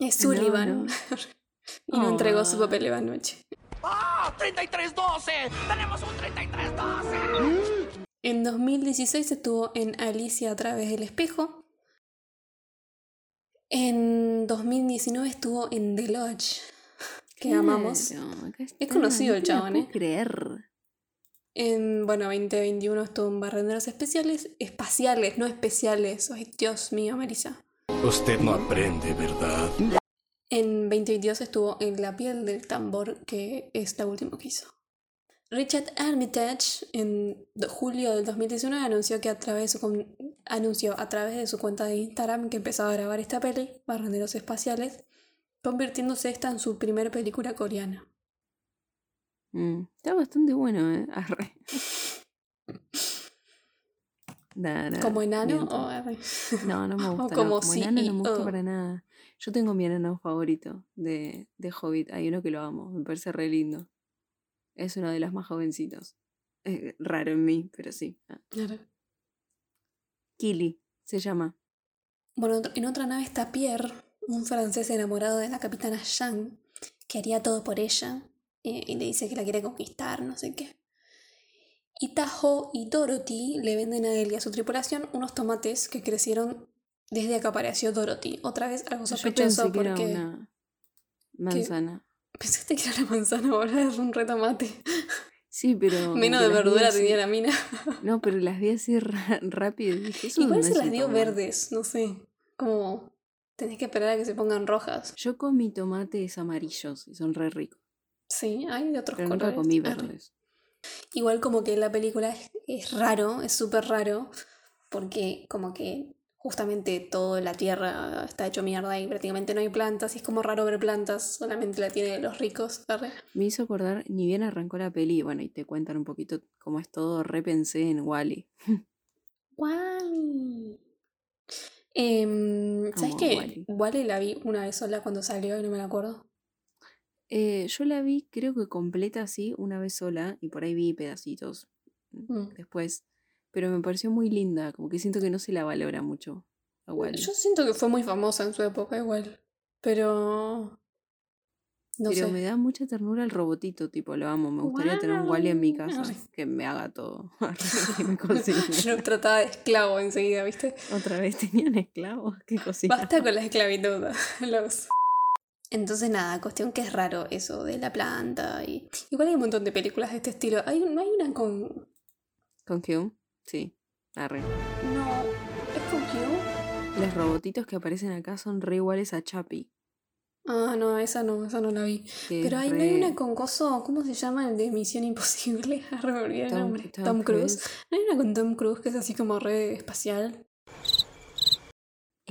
A: Es Sullivan.
B: no.
A: y no entregó su
B: Ah.
A: papel de la noche.
F: ¡Ah! ¡3312! ¡Tenemos un 3312!
A: En 2016 estuvo en Alicia a través del espejo. En 2019 estuvo en The Lodge, que amamos. Es conocido
B: no
A: el chabón,
B: puedo
A: ¿eh?
B: creer.
A: En, bueno, 2021 estuvo en Barrenderos Especiales, espaciales, no especiales. Ay, Dios mío, Marisa.
J: Usted no aprende, ¿verdad?
A: En 2022 estuvo en La piel del tambor, que es la última que hizo. Richard Armitage en julio del 2019 anunció que a través de su, anunció a través de su cuenta de Instagram que empezaba a grabar esta peli, Barrenderos Espaciales, convirtiéndose esta en su primera película coreana.
B: Mm, está bastante bueno, ¿eh? Arre. Nah, nah,
A: ¿Como enano o arre?
B: No, no me
A: o
B: gusta.
A: como
B: no. Como enano no me gusta
A: CEO?
B: para nada. Yo tengo mi enano favorito de, de Hobbit. Hay uno que lo amo, me parece re lindo. Es uno de los más jovencitos. Es raro en mí, pero sí. Ah.
A: Arre.
B: Kili se llama.
A: Bueno, en otra nave está Pierre, un francés enamorado de la capitana Jeanne, que haría todo por ella, eh, y le dice que la quiere conquistar, no sé qué. Y Tajo y Dorothy le venden a él y a su tripulación unos tomates que crecieron desde que apareció Dorothy. Otra vez algo
B: Yo
A: sospechoso
B: pensé que era
A: porque
B: una manzana.
A: pensaste que era la manzana, ahora es un retomate.
B: Sí, pero.
A: Menos de verdura tenía la mina.
B: No, pero las vi así rápido dije,
A: Igual se las dio verdes, no sé. Como tenés que esperar a que se pongan rojas.
B: Yo comí tomates amarillos y son re ricos.
A: Sí, hay de otros
B: Pero
A: colores.
B: nunca comí verdes.
A: Igual como que la película es, es raro, es súper raro, porque como que justamente toda la tierra está hecho mierda y prácticamente no hay plantas, y es como raro ver plantas, solamente la tienen los ricos.
B: Me hizo acordar, ni bien arrancó la peli, bueno, y te cuentan un poquito cómo es todo, repensé en Wally.
A: Wally. Em, ¿Sabes qué? Wally la vi una vez sola cuando salió y no me la acuerdo.
B: Eh, yo la vi, creo que completa así, una vez sola, y por ahí vi pedacitos
A: Mm.
B: después. Pero me pareció muy linda, como que siento que no se la valora mucho a Wally.
A: Yo siento que fue muy famosa en su época igual, pero... No
B: Pero
A: sé.
B: me da mucha ternura el robotito, tipo, lo amo. Me gustaría tener un Wally en mi casa
A: Ay.
B: que me haga todo. que me cocine.
A: Lo trataba de esclavo enseguida, ¿viste?
B: Otra vez tenían esclavos que cocinaban.
A: Basta con la esclavitud. Los... Entonces nada, cuestión que es raro eso de la planta y igual hay un montón de películas de este estilo. Hay, no hay una con
B: ¿Con Hume? Sí. Arre.
A: no es Tokyo.
B: Los robotitos que aparecen acá son re iguales a Chappie.
A: Ah, no, esa no, esa no la vi. Pero ahí no hay
B: re-
A: una con coso, ¿cómo se llama el de Misión Imposible? Arre, me olvidé el
B: Tom-
A: nombre.
B: Tom
A: Tom, Cruise.
B: Cruise.
A: ¿No hay una con Tom Cruise que es así como re espacial?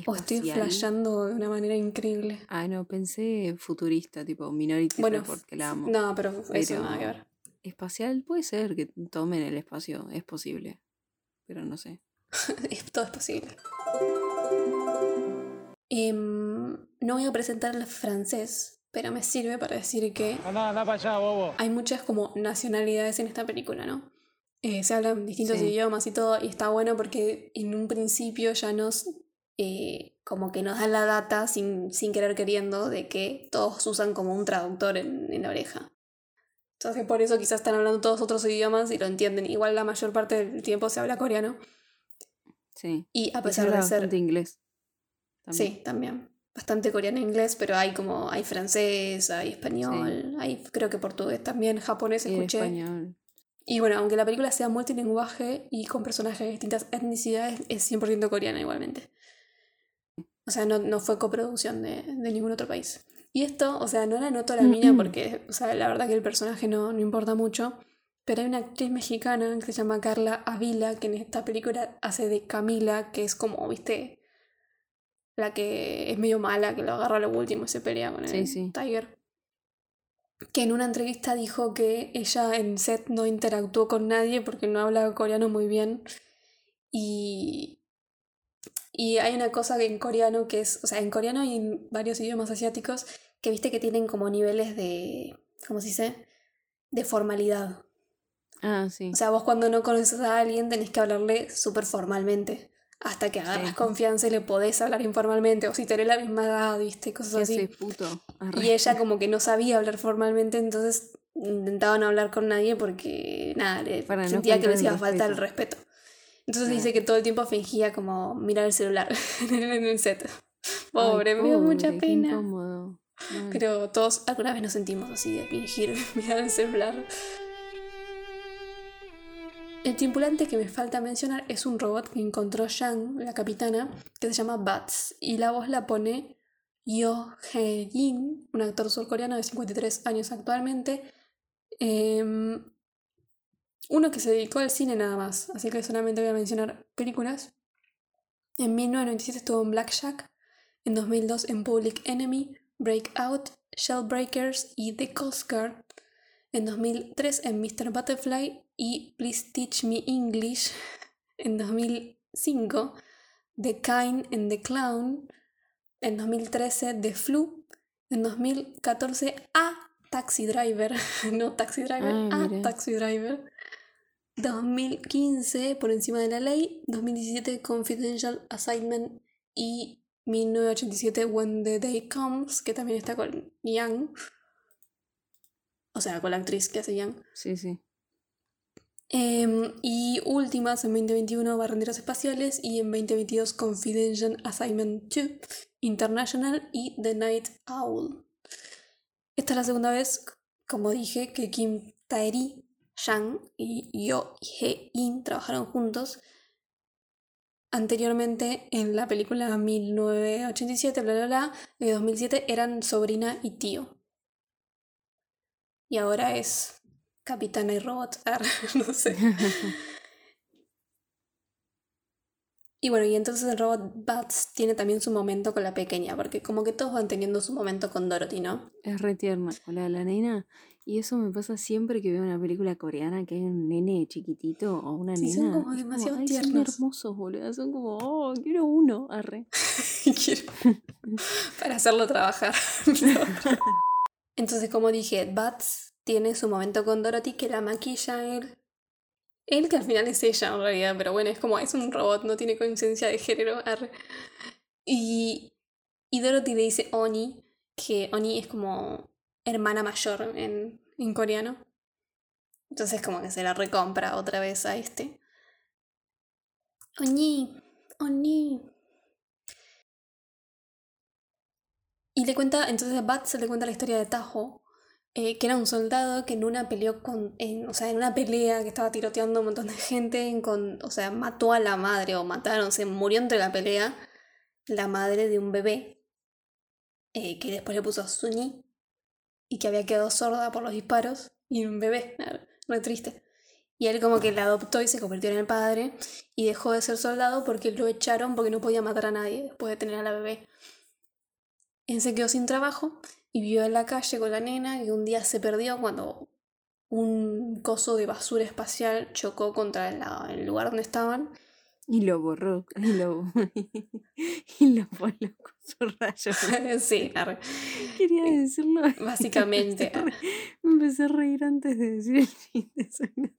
A: O estoy
B: espacial.
A: flasheando de una manera increíble.
B: Ah, no, pensé futurista, tipo Minority
A: Bueno,
B: Report, que la amo.
A: No, pero eso
B: Pero-
A: nada que ver.
B: Espacial puede ser que tomen el espacio, es posible. Pero no sé.
A: Es- Todo es posible. Em, no voy a presentar el francés, pero me sirve para decir que
F: Anda, anda para allá, bobo.
A: hay muchas como nacionalidades en esta película, ¿no? Eh, se hablan distintos
B: Sí.
A: idiomas y todo, y está bueno porque en un principio ya nos eh, como que nos dan la data sin, sin querer queriendo de que todos usan como un traductor en, en la oreja. Entonces por eso quizás están hablando todos otros idiomas y lo entienden. Igual la mayor parte del tiempo se habla coreano.
B: Sí.
A: Y a
B: Y se
A: pesar
B: habla
A: de ser...
B: inglés. también.
A: Sí, también. Bastante coreano e inglés, pero hay como, hay francés, hay español, hay creo que portugués también, japonés escuché.
B: español.
A: Y bueno, aunque la película sea multilingüaje y con personajes de distintas etnicidades, es 100% coreana igualmente. O sea, no, no fue coproducción de, de ningún otro país. Y esto, o sea, no la noto a la mina porque, o sea, la verdad que el personaje no, no importa mucho. Pero hay una actriz mexicana que se llama Carla Avila, que en esta película hace de Camila, que es como, viste, la que es medio mala, que lo agarra a lo último y se pelea con el
B: sí.
A: Tiger. Que en una entrevista dijo que ella en set no interactuó con nadie porque no habla coreano muy bien. Y, y hay una cosa que en coreano que es, o sea, en coreano y en varios idiomas asiáticos que viste que tienen como niveles de, ¿cómo se dice? De formalidad.
B: Ah, sí.
A: O sea, vos cuando no conoces a alguien tenés que hablarle súper formalmente. Hasta que agarras
B: Sí.
A: confianza y le podés hablar informalmente. O si tenés la misma edad, viste, cosas
B: ¿Qué
A: así.
B: puto?
A: Y ella como que no sabía hablar formalmente, entonces intentaba no hablar con nadie porque nada, le
B: Para no
A: sentía que
B: faltar
A: les
B: el
A: iba a faltar el respeto. Entonces dice que todo el tiempo fingía como mirar el celular en el set.
B: Ay,
A: Pobre, me dio mucha pena. Pero todos alguna vez nos sentimos así de fingir mirar el celular. El tripulante que me falta mencionar es un robot que encontró Yang, la capitana, que se llama Bats, y la voz la pone Yo Hae-in, un actor surcoreano de 53 años actualmente. Em, uno que se dedicó al cine nada más, así que solamente voy a mencionar películas. En 1997 estuvo en Blackjack, en 2002 en Public Enemy, Breakout, Shellbreakers y The Coast Guard. En 2003 en Mr. Butterfly y Please Teach Me English. En 2005 The Kind and the Clown. En 2013 The Flu. En 2014 A Taxi Driver. no Taxi Driver,
B: Ah,
A: A. Taxi Driver. 2015 Por encima de la ley. 2017 Confidential Assignment y 1987 When the Day Comes, que también está con Yang. O sea, con la actriz que hace Yang.
B: Sí, sí.
A: Em, y últimas en 2021 Barrenderos Espaciales y en 2022 Confidential Assignment 2 International y The Night Owl. Esta es la segunda vez, como dije, que Kim Taeri, Yang y Yo Hee-in trabajaron juntos. Anteriormente, en la película 1987, bla bla bla, de 2007, eran sobrina y tío. Y ahora es capitana y robot. Ah, no sé. Y bueno, y entonces el robot Bats tiene también su momento con la pequeña, porque como que todos van teniendo su momento con Dorothy, ¿no?
B: Es re tierna. Hola, la nena. Y eso me pasa siempre que veo una película coreana que hay un nene chiquitito o una
A: Sí, son
B: nena.
A: como
B: Es
A: demasiado
B: "Ay, Son
A: tiernos".
B: hermosos, boludo. Son como, oh, quiero uno. Arre.
A: Quiero- para hacerlo trabajar. Entonces, como dije, Bats tiene su momento con Dorothy que la maquilla él. Él que al final es ella en realidad, pero bueno, es como, es un robot, no tiene conciencia de género. Y, y Dorothy le dice Oni, que Oni es como hermana mayor en, en coreano. Entonces como que se la recompra otra vez a este. Oni, Oni. Y le cuenta, entonces a Bat se le cuenta la historia de Tajo, eh, que era un soldado que en una peleó con, en, o sea, en una pelea que estaba tiroteando a un montón de gente, en con, o sea, mató a la madre o mataron, se murió entre la pelea la madre de un bebé eh, que después le puso Suñi y que había quedado sorda por los disparos y un bebé, muy triste. Y él como que la adoptó y se convirtió en el padre y dejó de ser soldado porque lo echaron porque no podía matar a nadie después de tener a la bebé. Él se quedó sin trabajo y vivió en la calle con la nena y un día se perdió cuando un coso de basura espacial chocó contra la- el lugar donde estaban.
B: Y lo borró. Y lo, y lo voló con su rayo.
A: sí, arre.
B: Quería decirlo.
A: Básicamente.
B: Me empecé a reír antes de decir el chiste. soy una.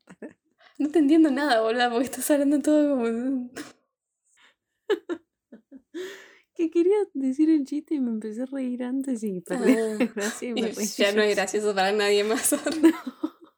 A: No te entiendo nada, boludo, porque estás hablando todo como...
B: Que quería decir el chiste y me empecé a reír antes y perdí la
A: Ah,
B: gracia y
A: y
B: me reí
A: ya no es gracioso para nadie más.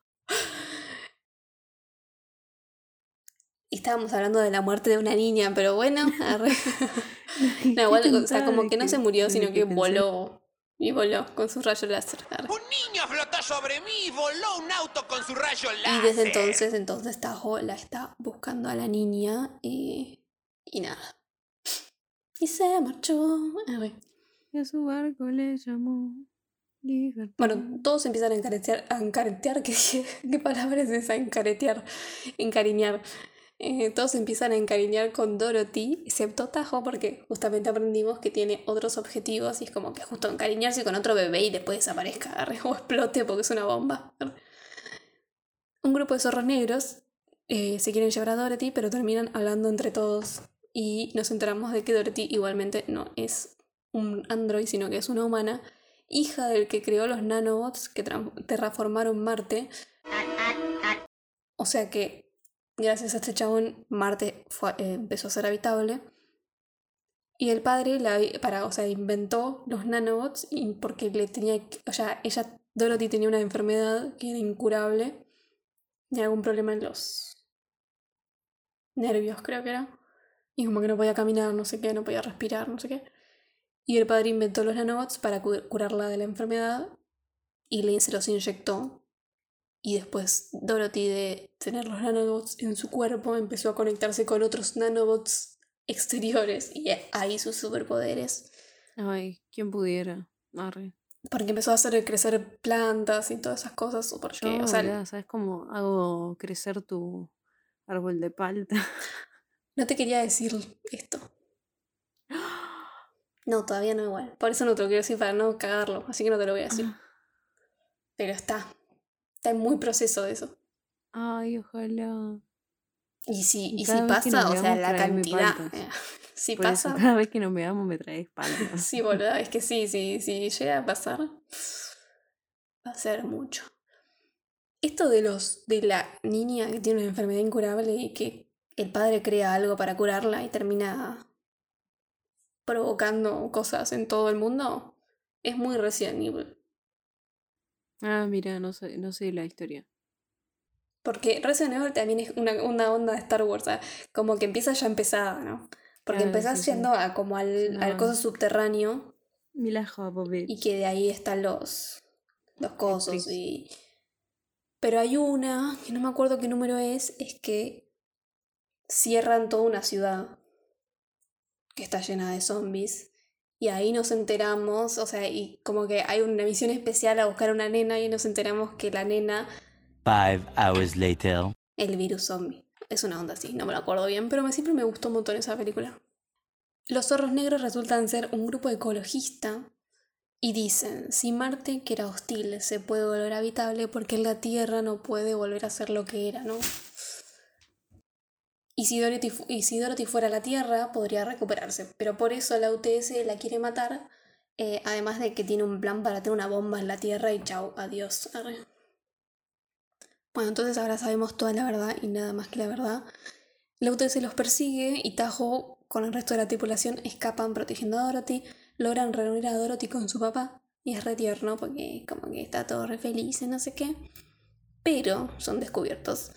A: Y estábamos hablando de la muerte de una niña, pero bueno, arre. No, igual, o sea, como que no se murió, sino que voló. Y voló con su rayo láser. arre.
F: Un niño flotó sobre mí y voló un auto con su rayo
A: Y
F: láser.
A: desde entonces, entonces Tajo la está buscando a la niña y, y nada. Y se marchó.
B: Y a su barco le llamó Libertad.
A: Bueno, todos empiezan a encaretear, a encaretear, ¿qué, qué palabra es esa? Encaretear, encariñar. Eh, todos empiezan a encariñar con Dorothy, excepto Tajo, porque justamente aprendimos que tiene otros objetivos y es como que justo encariñarse con otro bebé y después desaparezca o explote porque es una bomba. Un grupo de zorros negros eh, se quieren llevar a Dorothy, pero terminan hablando entre todos y nos enteramos de que Dorothy igualmente no es un android, sino que es una humana hija del que creó los nanobots que terraformaron Marte. O sea que, gracias a este chabón, Marte eh, empezó a ser habitable. Y el padre para, o sea, inventó los nanobots y porque le tenía, o sea, ella, Dorothy tenía una enfermedad que era incurable. Tenía algún problema en los nervios, creo que era. Y como que no podía caminar, no sé qué, no podía respirar, no sé qué. Y el padre inventó los nanobots para cu- curarla de la enfermedad y le se los inyectó. Y después Dorothy de tener los nanobots en su cuerpo empezó a conectarse con otros nanobots exteriores y ahí sus superpoderes.
B: Ay, ¿quién pudiera? Arre.
A: Porque empezó a hacer crecer plantas y todas esas cosas. Porque,
B: Yo,
A: o sea,
B: boluda, ¿sabes cómo hago crecer tu árbol de palta?
A: no te quería decir esto. No, todavía no igual. Por eso no te lo quiero decir para no cagarlo. Así que no te lo voy a decir. Pero está. Está en muy proceso de eso.
B: Ay, ojalá.
A: Y si,
B: Y
A: si pasa, o sea, la cantidad. eh, si
B: Por eso,
A: pasa.
B: cada vez que nos veamos me traes palta.
A: Sí, boludo, es que sí, sí, sí llega a pasar. Va a ser mucho. Esto de los. de la niña que tiene una enfermedad incurable y que el padre crea algo para curarla y termina provocando cosas en todo el mundo. Es muy Resident Evil.
B: Ah, mira, no sé, no sé la historia.
A: Porque Resident Evil también es una, una onda de Star Wars, o sea, como que empieza ya empezada, ¿no? Porque
B: Claro,
A: empezás
B: sí, sí.
A: yendo a como al,
B: Sí,
A: al
B: no.
A: coso subterráneo y que de ahí están los, los cosos y... Pero hay una, que no me acuerdo qué número es, es que cierran toda una ciudad que está llena de zombies. Y ahí nos enteramos, o sea, y como que hay una misión especial a buscar a una nena y nos enteramos que la nena
I: Five hours later.
A: el virus zombie. Es una onda así, no me lo acuerdo bien, pero me, siempre me gustó un montón esa película. Los zorros negros resultan ser un grupo ecologista y dicen, si Marte, que era hostil, se puede volver habitable, porque la Tierra no puede volver a ser lo que era, ¿no? Y si, Dorothy, fuera la Tierra, podría recuperarse, pero por eso la UTS la quiere matar, eh, además de que tiene un plan para tener una bomba en la Tierra y chau, adiós. Bueno, entonces ahora sabemos toda la verdad y nada más que la verdad. La UTS los persigue y Tajo con el resto de la tripulación escapan protegiendo a Dorothy, logran reunir a Dorothy con su papá y es re tierno porque como que está todo re feliz y no sé qué. Pero son descubiertos.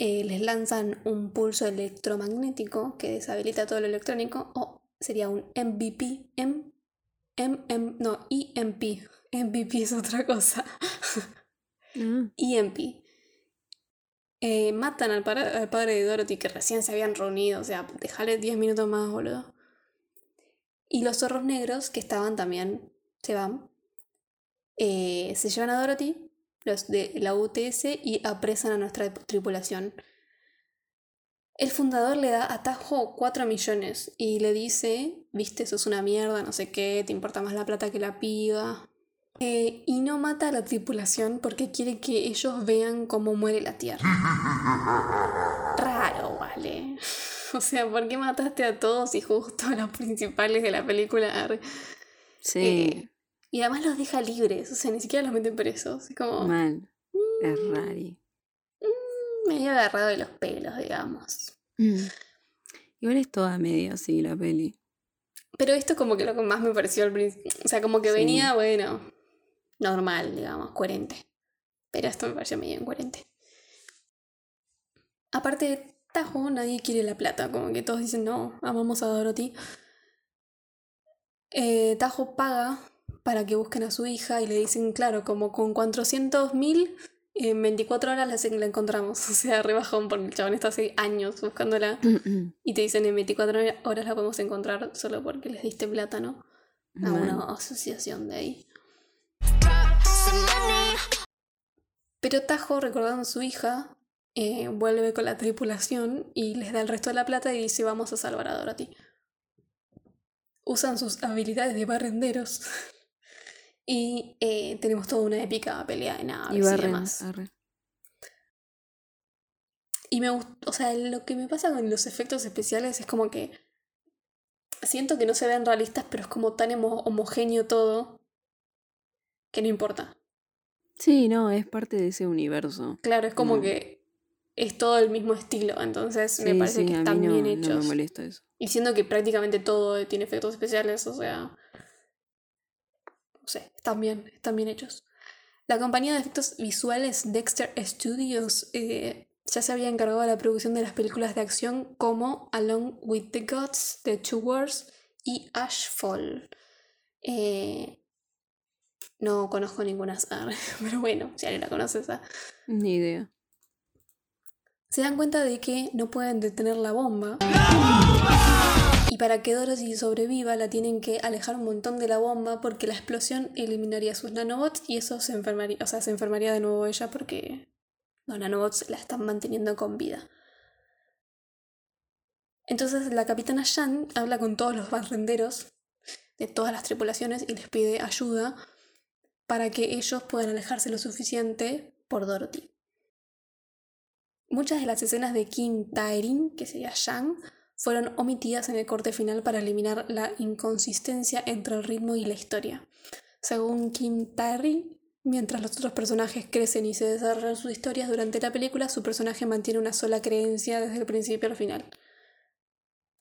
A: Eh, les lanzan un pulso electromagnético que deshabilita todo lo electrónico o sería un MVP, M, M, M, no, EMP, MVP es otra cosa.
B: Ah,
A: EMP. Eh, matan al, padre de Dorothy que recién se habían reunido, o sea, dejale 10 minutos más, boludo. Y los zorros negros, que estaban también, se van. Eh, se llevan a Dorothy, los de la UTS, y apresan a nuestra tripulación. El fundador le da a Tajo 4 millones y le dice, viste, eso es una mierda, no sé qué, te importa más la plata que la piba. Eh, y no mata a la tripulación porque quiere que ellos vean cómo muere la Tierra. Raro, vale. O sea, ¿por qué mataste a todos y justo a los principales de la película?
B: Sí,
A: Eh, y además los deja libres, o sea, ni siquiera los meten presos. Es como
B: mal. Es rari.
A: medio agarrado de los pelos, digamos.
B: Mm. Igual es toda media así la peli.
A: Pero esto como que lo que más me pareció al principio. O sea, como que
B: Sí.
A: venía, bueno, normal, digamos, coherente. Pero esto me pareció medio incoherente. Aparte de Tajo, nadie quiere la plata. Como que todos dicen, no, amamos a Dorothy. Eh, Tajo paga para que busquen a su hija y le dicen, claro, como con 400 mil, en 24 horas la, la encontramos. O sea, rebajón porque el chabón está hace años buscándola. Y te dicen en 24 horas la podemos encontrar solo porque les diste plata, ¿no? A
B: Mal.
A: una asociación de ahí. Pero Tajo, recordando a su hija, eh, vuelve con la tripulación y les da el resto de la plata y dice vamos a salvar a Dorothy. Usan sus habilidades de barrenderos. y eh, tenemos toda una épica pelea de naves
B: Y
A: y,
B: barren.
A: demás.
B: arre.
A: Y me gustó, o sea, lo que me pasa con los efectos especiales es como que siento que no se ven realistas, pero es como tan homo- homogéneo todo que no importa.
B: Sí, no, es parte de ese universo.
A: Claro, es como
B: No.
A: que es todo el mismo estilo, entonces me parece
B: sí,
A: que están
B: no,
A: bien
B: no
A: hechos.
B: me molesta eso.
A: y siendo que prácticamente todo tiene efectos especiales, o sea, sé, están bien, están bien hechos. La compañía de efectos visuales Dexter Studios eh, ya se había encargado de la producción de las películas de acción como Along with the Gods, The Two Wars y Ashfall. Eh, no conozco ninguna, pero bueno, si alguien la conoce, esa.
B: Ni idea.
A: Se dan cuenta de que no pueden detener la bomba. Y para que Dorothy sobreviva, la tienen que alejar un montón de la bomba porque la explosión eliminaría sus nanobots y eso se enfermaría, o sea, se enfermaría de nuevo ella porque los nanobots la están manteniendo con vida. Entonces la capitana Shan habla con todos los barrenderos de todas las tripulaciones y les pide ayuda para que ellos puedan alejarse lo suficiente por Dorothy. Muchas de las escenas de King Taerin, que sería Shang, fueron omitidas en el corte final para eliminar la inconsistencia entre el ritmo y la historia. Según Kim Taerin, mientras los otros personajes crecen y se desarrollan sus historias durante la película, su personaje mantiene una sola creencia desde el principio al final.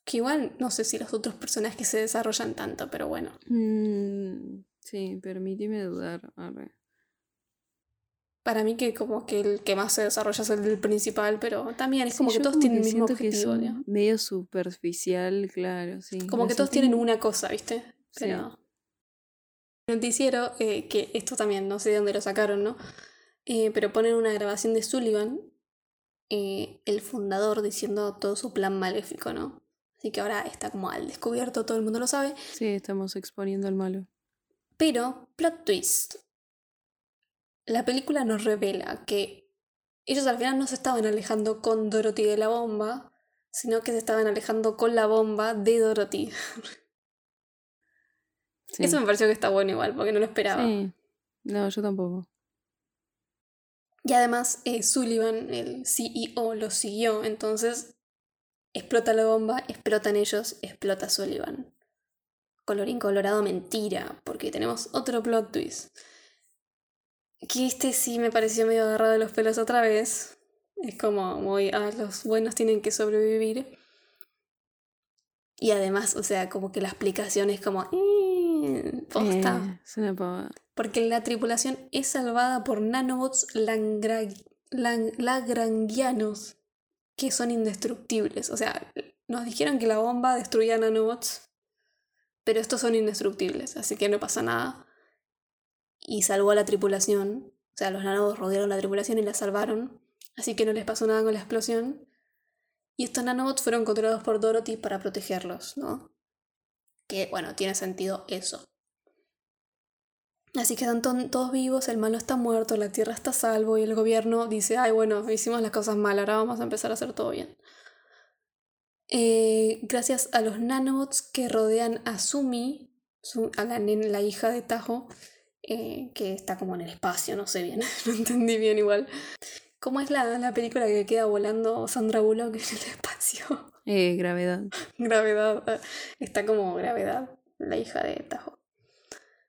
A: Que igual no sé si los otros personajes se desarrollan tanto, pero bueno.
B: Mm, sí, permíteme dudar. arre.
A: Para mí que como que el que más se desarrolla es el del principal, pero también es
B: Sí,
A: como que todos tienen el mismo
B: que
A: objetivo.
B: medio superficial, claro, sí.
A: Como que todos tienen una cosa, ¿viste?
B: Sí.
A: Pero. Noticiero, eh, que esto también no sé de dónde lo sacaron, ¿no? Eh, pero ponen una grabación de Sullivan, eh, el fundador, diciendo todo su plan maléfico, ¿no? Así que ahora está como al descubierto, todo el mundo lo sabe.
B: Sí, estamos exponiendo al malo.
A: Pero, plot twist. La película nos revela que ellos al final no se estaban alejando con Dorothy de la bomba, sino que se estaban alejando con la bomba de Dorothy.
B: Sí.
A: Eso me pareció que está bueno igual, porque no lo esperaba.
B: Sí. No, yo tampoco.
A: Y además eh, Sullivan, el CEO, lo siguió, entonces explota la bomba, explotan ellos, explota Sullivan. Colorín colorado, mentira, porque tenemos otro plot twist. Que este sí me pareció medio agarrado de los pelos otra vez. Es como muy, ah, los buenos tienen que sobrevivir. Y además, o sea, como que la explicación es como, eh, posta.
B: Eh, es una pavada.
A: Porque la tripulación es salvada por nanobots langra- lang- lagrangianos que son indestructibles. O sea, nos dijeron que la bomba destruía nanobots, pero estos son indestructibles, así que no pasa nada. Y salvó a la tripulación. O sea, los nanobots rodearon la tripulación y la salvaron. Así que no les pasó nada con la explosión. Y estos nanobots fueron controlados por Dorothy para protegerlos, ¿no? Que, bueno, tiene sentido eso. Así que están to- todos vivos, el malo está muerto, la Tierra está a salvo y el gobierno dice, ay, bueno, hicimos las cosas mal, ahora vamos a empezar a hacer todo bien. Eh, gracias a los nanobots que rodean a Sumi, su- a la, la hija de Tajo, eh, que está como en el espacio, no sé bien, no entendí bien igual. ¿Cómo es la, la película que queda volando Sandra Bullock en el espacio?
B: Eh, gravedad.
A: Gravedad. eh, Está como gravedad, la hija de Tajo.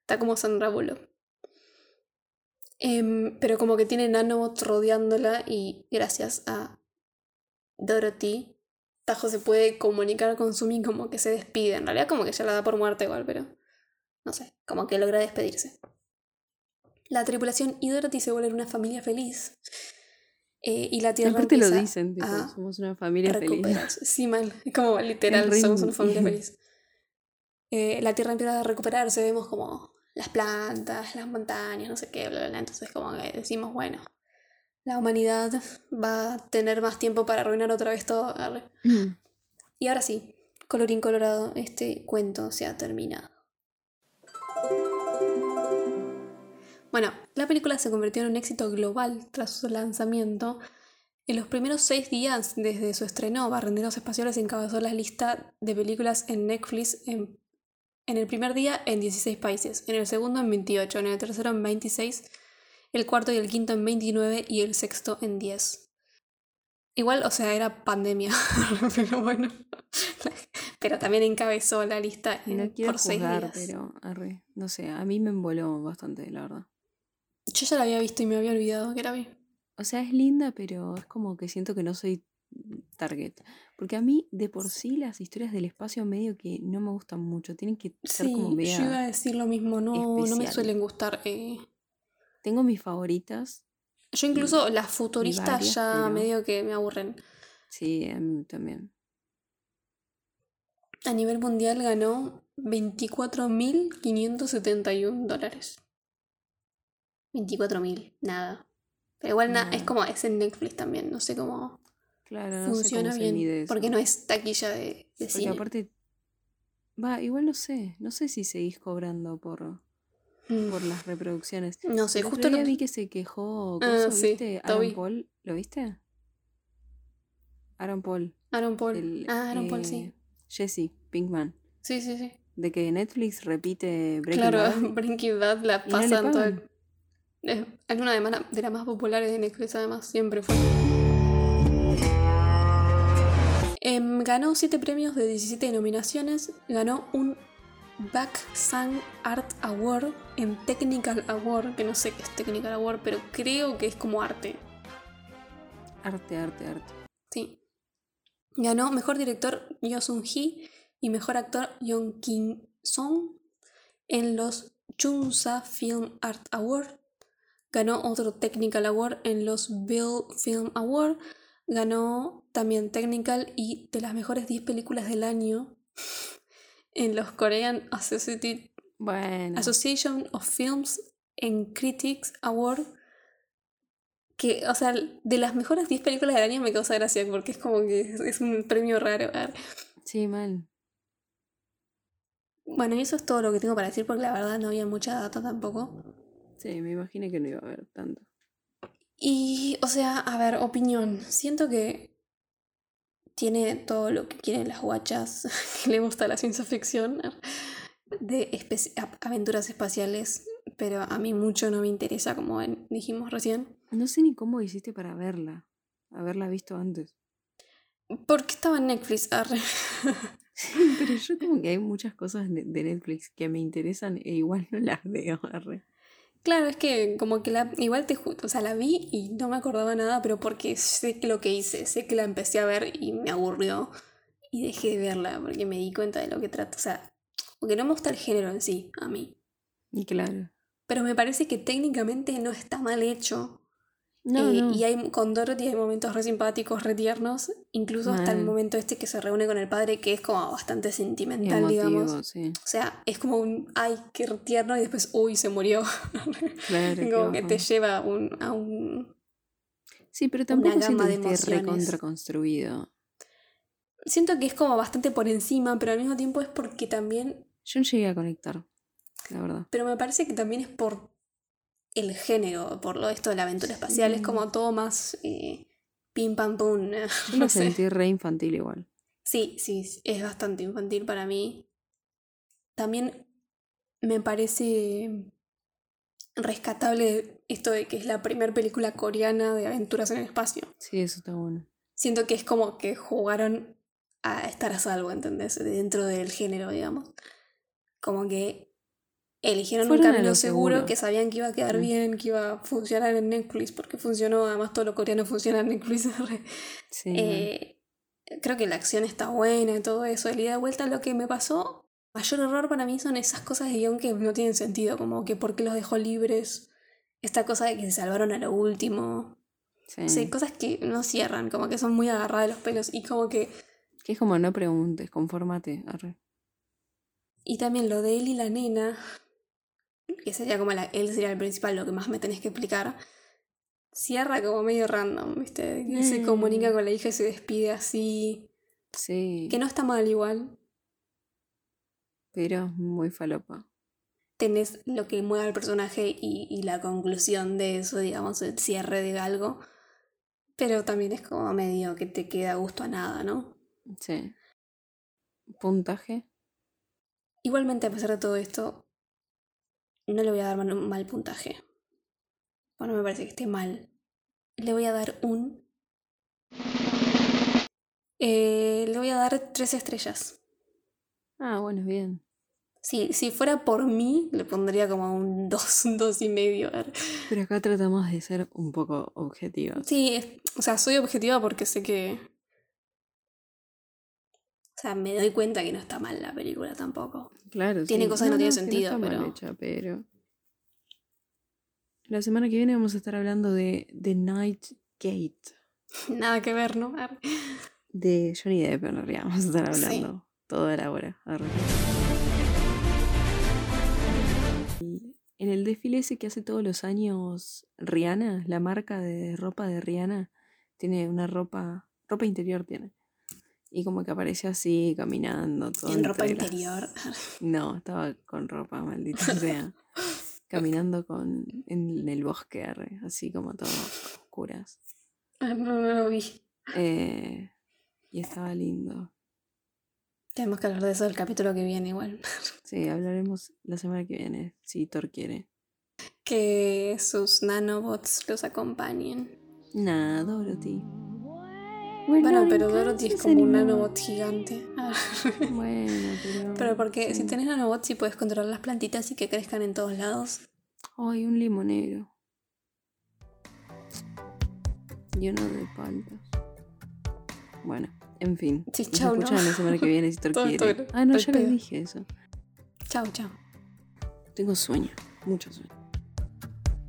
A: Está como Sandra Bullock. Em, pero como que tiene nanobots rodeándola y gracias a Dorothy, Tajo se puede comunicar con Sumi como que se despide. En realidad como que ya la da por muerta igual, pero no sé, como que logra despedirse. La tripulación y Dorothy se vuelven una familia feliz. Eh, y la Tierra
B: Aparte lo dicen, tipo,
A: a
B: somos una familia feliz.
A: Sí, mal. Como literal, somos una familia feliz. Eh, la Tierra empieza a recuperarse, vemos como las plantas, las montañas, no sé qué, bla, bla, bla. Entonces como que decimos, bueno, la humanidad va a tener más tiempo para arruinar otra vez todo. arre. Y ahora sí, colorín colorado, este cuento se ha terminado. Bueno, la película se convirtió en un éxito global tras su lanzamiento. En los primeros seis días desde su estreno, Barrenderos Espaciales encabezó la lista de películas en Netflix en, en el primer día en 16 países, en el segundo en 28, en el tercero en 26, el cuarto y el quinto en 29 y el sexto en 10. Igual, o sea, era pandemia, pero bueno. Pero también encabezó la lista en-
B: No quiero
A: por seis
B: juzgar,
A: días.
B: pero arre, no sé, a mí me emboló bastante, la verdad.
A: Yo ya la había visto y me había olvidado que la vi.
B: O sea, es linda, pero es como que siento que no soy target. Porque a mí, de por sí, las historias del espacio medio que no me gustan mucho. Tienen que ser
A: Sí,
B: como
A: yo iba a decir lo mismo, no, no me suelen gustar. eh.
B: Tengo mis favoritas.
A: Yo incluso las futuristas
B: varias,
A: ya
B: pero-
A: medio que me aburren.
B: Sí, a mí también.
A: A nivel mundial ganó 24.571 dólares. 24.000, nada. Pero igual na-
B: Nada.
A: es como es en Netflix también, no sé cómo
B: Claro, no sé
A: funciona
B: cómo
A: bien. Porque no es taquilla de, de cine.
B: aparte... Va, igual no sé. No sé si seguís cobrando por,
A: Mm.
B: por las reproducciones.
A: No sé, justo lo-
B: vi que se quejó,
A: Ah,
B: Aaron. Paul, ¿lo viste? Aaron Paul.
A: Aaron Paul.
B: el,
A: ah, Aaron Paul,
B: eh,
A: sí.
B: Jesse Pinkman.
A: Sí, sí, sí.
B: De que Netflix repite Breaking
A: claro,
B: Bad.
A: Breaking Bad la
B: y no
A: pasan todo el-. Es es una de, las más populares de Netflix, además, siempre fue. Em, ganó 7 premios de 17 nominaciones. Ganó un Back Sang Art Award en Technical Award, que no sé qué es Technical Award, pero creo que es como arte.
B: Arte, arte, arte.
A: Sí. Ganó mejor director Yo Sung Hee y mejor actor Young Kim Song en los Chunsa Film Art Award. Ganó otro Technical Award en los Bill Film Award. Ganó también Technical y de las mejores 10 películas del año en los Korean Associated
B: Bueno.
A: Association of Films and Critics Award. Que, o sea, de las mejores 10 películas del año me causa gracia porque es como que es, es un premio raro.
B: Sí, mal.
A: Bueno, y eso es todo lo que tengo para decir porque la verdad no había mucha data tampoco.
B: Sí, me imaginé que no iba a haber tanto.
A: Y, o sea, a ver, opinión. Siento que tiene todo lo que quieren las guachas que le gusta la ciencia ficción de aventuras espaciales, pero a mí mucho no me interesa, como dijimos recién.
B: No sé ni cómo hiciste para verla. Haberla visto antes.
A: Porque estaba en Netflix, arre.
B: Sí, pero yo como que hay muchas cosas de Netflix que me interesan e igual no las veo. arre.
A: Claro, es que como que la igual te o sea, la vi y no me acordaba nada, pero porque sé que lo que hice, sé que la empecé a ver y me aburrió y dejé de verla porque me di cuenta de lo que trata, o sea, porque no me gusta el género en sí, a mí.
B: Y claro.
A: Pero me parece que técnicamente no está mal hecho
B: No,
A: Eh,
B: no.
A: Y hay, con Dorothy hay momentos re simpáticos, re tiernos, incluso hasta el momento este que se reúne con el padre, que es como bastante sentimental,
B: Emotivo,
A: digamos.
B: sí.
A: O sea, es como un, ay, qué tierno, y después, uy, se murió.
B: Claro,
A: como que te lleva a un, a un...
B: Sí, pero tampoco
A: gama
B: siento
A: de
B: que esté
A: emociones.
B: recontra construido.
A: Siento que es como bastante por encima, pero al mismo tiempo es porque también
B: Yo no llegué a conectar, la verdad.
A: Pero me parece que también es por el género, por lo esto de la aventura espacial, es como todo más eh, pim pam pum. no sé.
B: sentí re infantil igual.
A: Sí, sí, sí, es bastante infantil para mí. También me parece rescatable esto de que es la primera película coreana de aventuras en el espacio.
B: Sí, eso está bueno.
A: Siento que es como que jugaron a estar a salvo, ¿entendés? Dentro del género, digamos. Como que eligieron un camino seguro,
B: seguro.
A: que sabían que iba a quedar
B: Mm.
A: bien, que iba a funcionar en Netflix, porque funcionó, además todo lo coreano funciona en Netflix.
B: Sí.
A: Eh, creo que la acción está buena y todo eso. El ida de vuelta lo que me pasó, mayor error para mí son esas cosas de guion que no tienen sentido, como que por qué los dejó libres, esta cosa de que se salvaron a lo último.
B: sí.
A: Cosas que no cierran, como que son muy agarradas de los pelos y como que...
B: Que es como no preguntes, confórmate. arre.
A: Y también lo de él y la nena, que sería como la, él sería el principal, lo que más me tenés que explicar, cierra como medio random, ¿viste? Que se
B: Mm.
A: comunica con la hija y se despide así,
B: Sí,
A: que no está mal igual.
B: pero muy falopa.
A: Tenés lo que mueve al personaje y, y la conclusión de eso, digamos, el cierre de algo. Pero también es como medio que te queda gusto a nada, ¿no?
B: Sí. Puntaje.
A: Igualmente, a pesar de todo esto, no le voy a dar mal, mal puntaje. Bueno, me parece que esté mal. Le voy a dar un... Eh, le voy a dar tres estrellas.
B: Ah, bueno, bien.
A: Sí, si fuera por mí, le pondría como un dos, un dos y medio.
B: Pero acá tratamos de ser un poco objetivos.
A: Sí, o sea, soy objetiva porque sé que... O sea, me doy cuenta que no está mal la película tampoco.
B: Claro,
A: Tiene
B: sí.
A: cosas que no tienen sentido,
B: mal
A: pero-
B: hecha, pero... La semana que viene vamos a estar hablando de The Night Gate.
A: Nada que ver, ¿no?
B: De Johnny Depp, en realidad. Vamos a estar
A: Sí.
B: hablando toda la hora. En el desfile ese que hace todos los años Rihanna, la marca de ropa de Rihanna, tiene una ropa, ropa interior tiene. Y como que aparece así, caminando. Todo
A: En ropa
B: las-
A: interior.
B: No, estaba con ropa, maldita sea. Caminando con, en el bosque, arre, así como todo oscuras.
A: Ah, No, no lo vi.
B: Eh, y estaba lindo.
A: Tenemos que hablar de eso el capítulo que viene igual.
B: Sí, hablaremos la semana que viene, si Thor quiere.
A: Que sus nanobots los acompañen.
B: Nah, Dorothy.
A: Bueno, pero Dorothy es como un nanobot gigante. Ah.
B: Bueno, pero.
A: Pero porque si tenés nanobots sí puedes controlar las plantitas y que crezcan en todos lados.
B: Ay, un limonero. Lleno de paltas. Bueno, en fin.
A: Sí,
B: Nos
A: chau, ¿no?
B: escuchan la semana que viene si
A: Todo-
B: quiere.
A: todo-
B: ah, no, ya
A: el
B: le
A: pedo.
B: dije eso.
A: Chao, chao.
B: Tengo sueño, mucho sueño.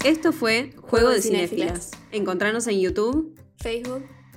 K: Esto fue Juego de Cinéfilas. Encontrarnos en YouTube,
A: Facebook